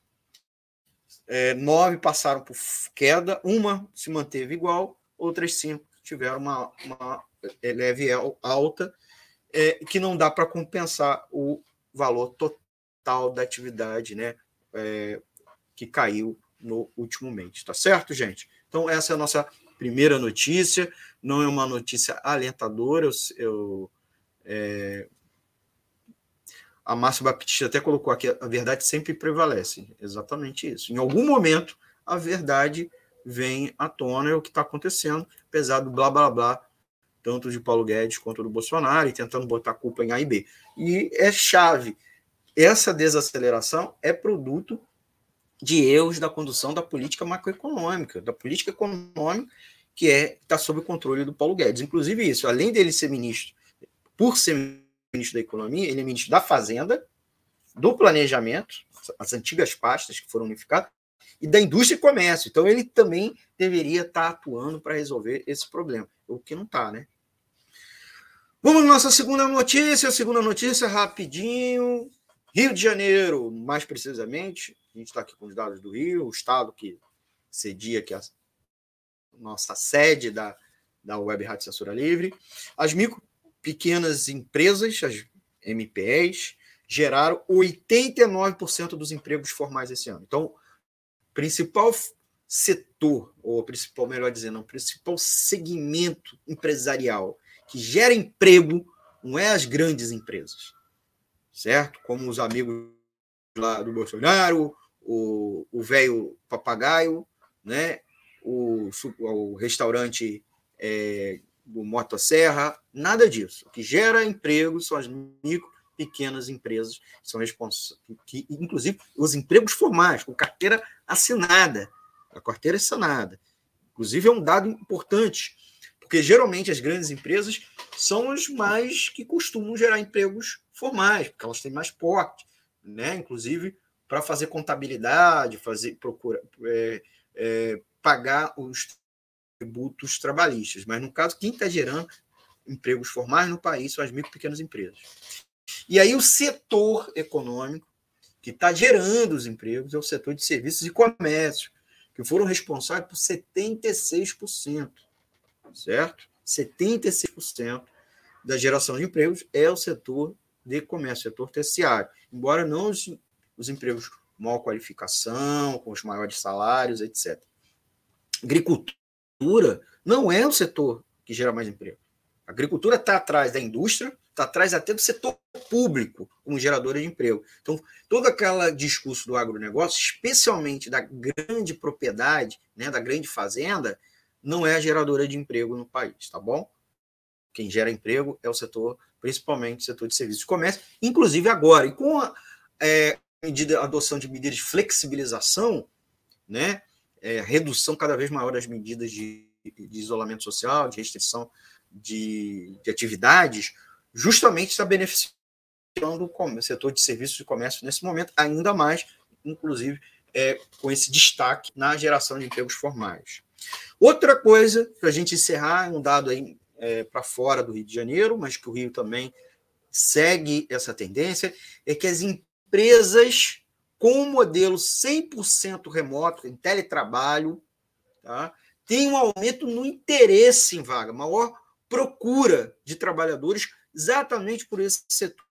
É, nove passaram por queda, uma se manteve igual, outras cinco tiveram uma, uma leve alta, é, que não dá para compensar o valor total da atividade né, é, que caiu no último mês. Tá certo, gente? Então, essa é a nossa primeira notícia. Não é uma notícia alentadora. Eu, eu é, a Márcia Baptista até colocou aqui: a verdade sempre prevalece. Exatamente isso. Em algum momento, a verdade vem à tona, é o que está acontecendo, apesar do blá blá blá, tanto de Paulo Guedes quanto do Bolsonaro, e tentando botar culpa em A e B. E é chave. Essa desaceleração é produto de erros da condução da política macroeconômica, da política econômica que é está sob o controle do Paulo Guedes. Inclusive isso, além dele ser ministro, por ser ministro da Economia, ele é ministro da Fazenda, do Planejamento, as antigas pastas que foram unificadas, e da indústria e comércio. Então, ele também deveria estar atuando para resolver esse problema, o que não está, né? Vamos à nossa segunda notícia. Segunda notícia, rapidinho. Rio de Janeiro, mais precisamente. A gente está aqui com os dados do Rio, o estado que cedia que a nossa sede da, da Web Rádio Censura Livre. As micro pequenas empresas, as MPEs, geraram 89% dos empregos formais esse ano. Então, principal setor, ou principal, melhor dizendo, principal segmento empresarial que gera emprego não é as grandes empresas, certo? Como os amigos lá do Bolsonaro, o velho papagaio, né? o, o restaurante é, do Motosserra, nada disso. O que gera emprego são as micro pequenas empresas que são responsáveis, que, inclusive os empregos formais, com carteira assinada. A carteira assinada. Inclusive, é um dado importante, porque geralmente as grandes empresas são as mais que costumam gerar empregos formais, porque elas têm mais porte, né? inclusive para fazer contabilidade, fazer procura, é, é, pagar os tributos trabalhistas. Mas, no caso, quem está gerando empregos formais no país são as micro e pequenas empresas. E aí o setor econômico que está gerando os empregos é o setor de serviços e comércio, que foram responsáveis por 76%, certo? 76% da geração de empregos é o setor de comércio, setor terciário. Embora não os, os empregos maior qualificação, com os maiores salários, etc. Agricultura não é o setor que gera mais emprego. A agricultura está atrás da indústria, está atrás até do setor público como geradora de emprego. Então, todo aquele discurso do agronegócio, especialmente da grande propriedade, né, da grande fazenda, não é a geradora de emprego no país, tá bom? Quem gera emprego é o setor, principalmente o setor de serviços e comércio, inclusive agora. E com a é, medida, a adoção de medidas de flexibilização, né, é, redução cada vez maior das medidas de, de isolamento social, de restrição de, de atividades, justamente está beneficiando o setor de serviços e comércio nesse momento, ainda mais, inclusive, é, com esse destaque na geração de empregos formais. Outra coisa, para a gente encerrar, um dado aí é, para fora do Rio de Janeiro, mas que o Rio também segue essa tendência, é que as empresas com um modelo 100% remoto, em teletrabalho, tá, têm um aumento no interesse em vaga, maior procura de trabalhadores exatamente por esse setor.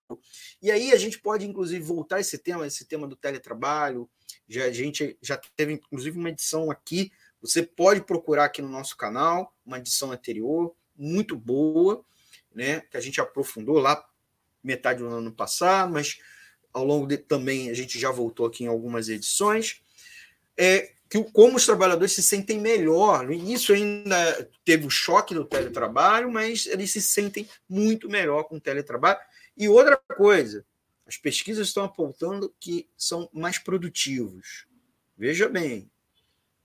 E aí a gente pode, inclusive, voltar esse tema, esse tema do teletrabalho. Já, a gente já teve, inclusive, uma edição aqui. Você pode procurar aqui no nosso canal, uma edição anterior, muito boa, né? Que a gente aprofundou lá metade do ano passado, mas ao longo de também a gente já voltou aqui em algumas edições. É, que como os trabalhadores se sentem melhor. No início ainda teve o choque do teletrabalho, mas eles se sentem muito melhor com o teletrabalho. E outra coisa, as pesquisas estão apontando que são mais produtivos. Veja bem,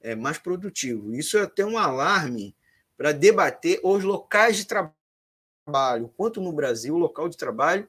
é mais produtivo. Isso é até um alarme para debater os locais de trabalho. Quanto no Brasil, o local de trabalho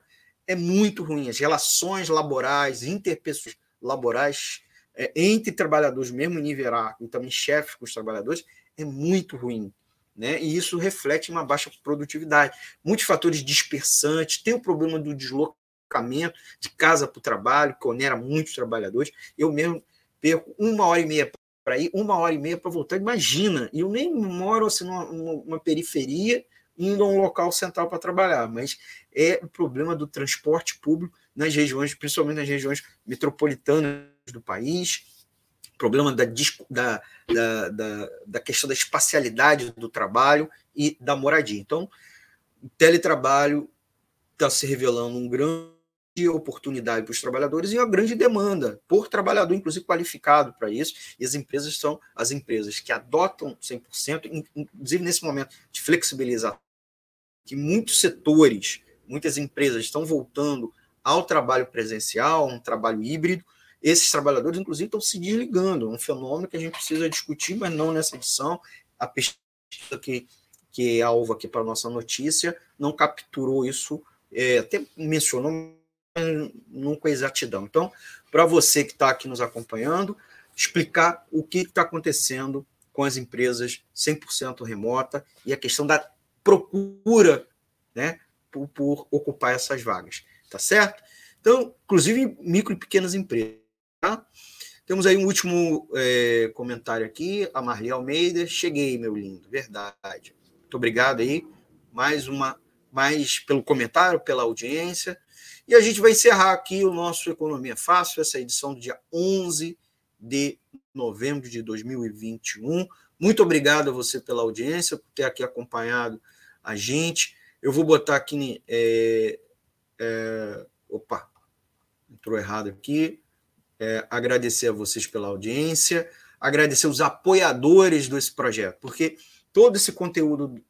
é muito ruim. As relações laborais, interpessoais laborais é, entre trabalhadores, mesmo em nível hierárquico, e também chefes com os trabalhadores, é muito ruim. Né? E isso reflete uma baixa produtividade. Muitos fatores dispersantes, tem o problema do deslocamento de casa para o trabalho, que onera muitos trabalhadores. Eu mesmo perco uma hora e meia para ir, uma hora e meia para voltar. Imagina, eu nem moro assim, numa, numa periferia, indo a um local central para trabalhar, mas é o problema do transporte público nas regiões, principalmente nas regiões metropolitanas do país, problema da, da, da, da, questão da espacialidade do trabalho e da moradia. Então, o teletrabalho está se revelando um grande oportunidade para os trabalhadores e uma grande demanda por trabalhador, inclusive qualificado para isso. E as empresas são as empresas que adotam 100%, inclusive nesse momento de flexibilizar, que muitos setores, muitas empresas estão voltando ao trabalho presencial, um trabalho híbrido, esses trabalhadores, inclusive, estão se desligando. É um fenômeno que a gente precisa discutir, mas não nessa edição. A pesquisa que, que é alvo aqui para a nossa notícia não capturou isso, é, até mencionou, mas não com exatidão. Então, para você que está aqui nos acompanhando, explicar o que está acontecendo com as empresas 100% remota e a questão da procura né, por, por ocupar essas vagas. Tá certo? Então, inclusive micro e pequenas empresas. Tá? Temos aí um último é, comentário aqui, a Marli Almeida. Cheguei, meu lindo, verdade. Muito obrigado aí, mais uma, mais pelo comentário, pela audiência. E a gente vai encerrar aqui o nosso Economia Fácil, essa edição do dia 11 de novembro de 2021. Muito obrigado a você pela audiência, por ter aqui acompanhado a gente. Eu vou botar aqui. É, é, opa, entrou errado aqui é, agradecer a vocês pela audiência, agradecer os apoiadores desse projeto, porque todo esse conteúdo,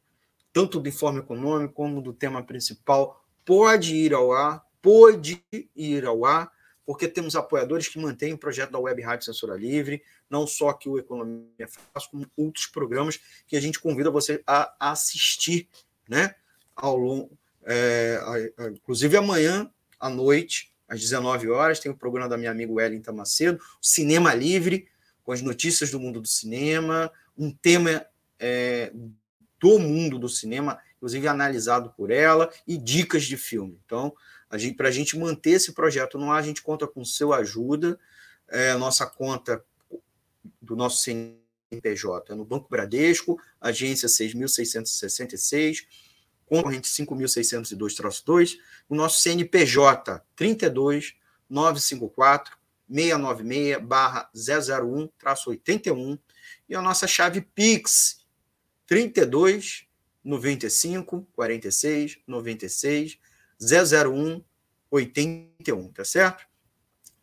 tanto do Informe Econômico como do tema principal, pode ir ao ar, pode ir ao ar, porque temos apoiadores que mantêm o projeto da Web Rádio Censura Livre, não só aqui o Economia Fácil, como outros programas que a gente convida você a assistir, né? Ao longo, é, inclusive amanhã à noite, às 19 horas, tem o programa da minha amiga Wellington Macedo, Cinema Livre, com as notícias do mundo do cinema, um tema é, do mundo do cinema, inclusive analisado por ela, e dicas de filme. Então, para a gente manter esse projeto no ar, a gente conta com seu ajuda, é, a nossa conta do nosso CNPJ é no Banco Bradesco, agência 6.666, concorrente 5.602-2, o nosso CNPJ 32 954 696-001-81 e a nossa chave Pix 32 95 46 96 001 81, tá certo?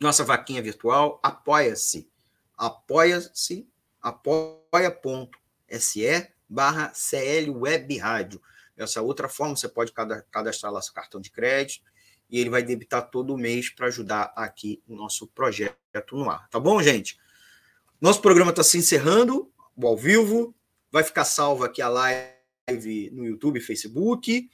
Nossa vaquinha virtual, apoia-se. Apoia-se, apoia.se barra CL Web Rádio. Essa outra forma, você pode cadastrar lá seu cartão de crédito e ele vai debitar todo mês para ajudar aqui o nosso projeto no ar. Tá bom, gente? Nosso programa está se encerrando, ao vivo. Vai ficar salvo aqui a live no YouTube e Facebook.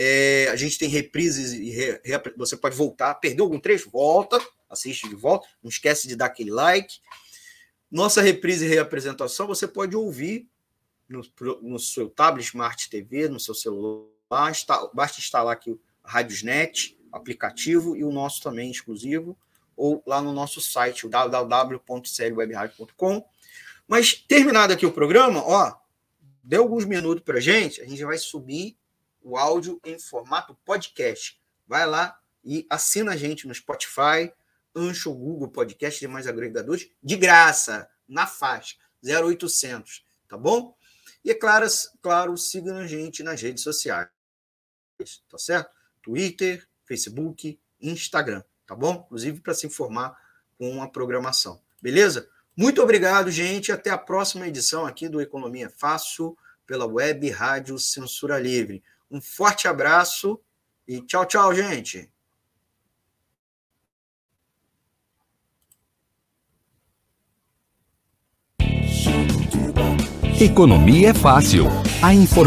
É, a gente tem reprises e re, re, você pode voltar. Perdeu algum trecho? Volta, assiste de volta. Não esquece de dar aquele like. Nossa reprise e reapresentação você pode ouvir no, no seu tablet Smart TV, no seu celular. Basta instalar aqui o Radiosnet aplicativo e o nosso também exclusivo, ou lá no nosso site, o. Mas terminado aqui o programa, ó, deu alguns minutos para gente, a gente vai subir o áudio em formato podcast. Vai lá e assina a gente no Spotify, Ancho, Google Podcast e demais agregadores, de graça, na faixa, 0800, tá bom? E é claro, claro, sigam a gente nas redes sociais, tá certo? Twitter, Facebook, Instagram, tá bom? Inclusive para se informar com a programação. Beleza? Muito obrigado, gente. Até a próxima edição aqui do Economia Fácil pela web Rádio Censura Livre. Um forte abraço e tchau, tchau, gente.
Economia é fácil. A informação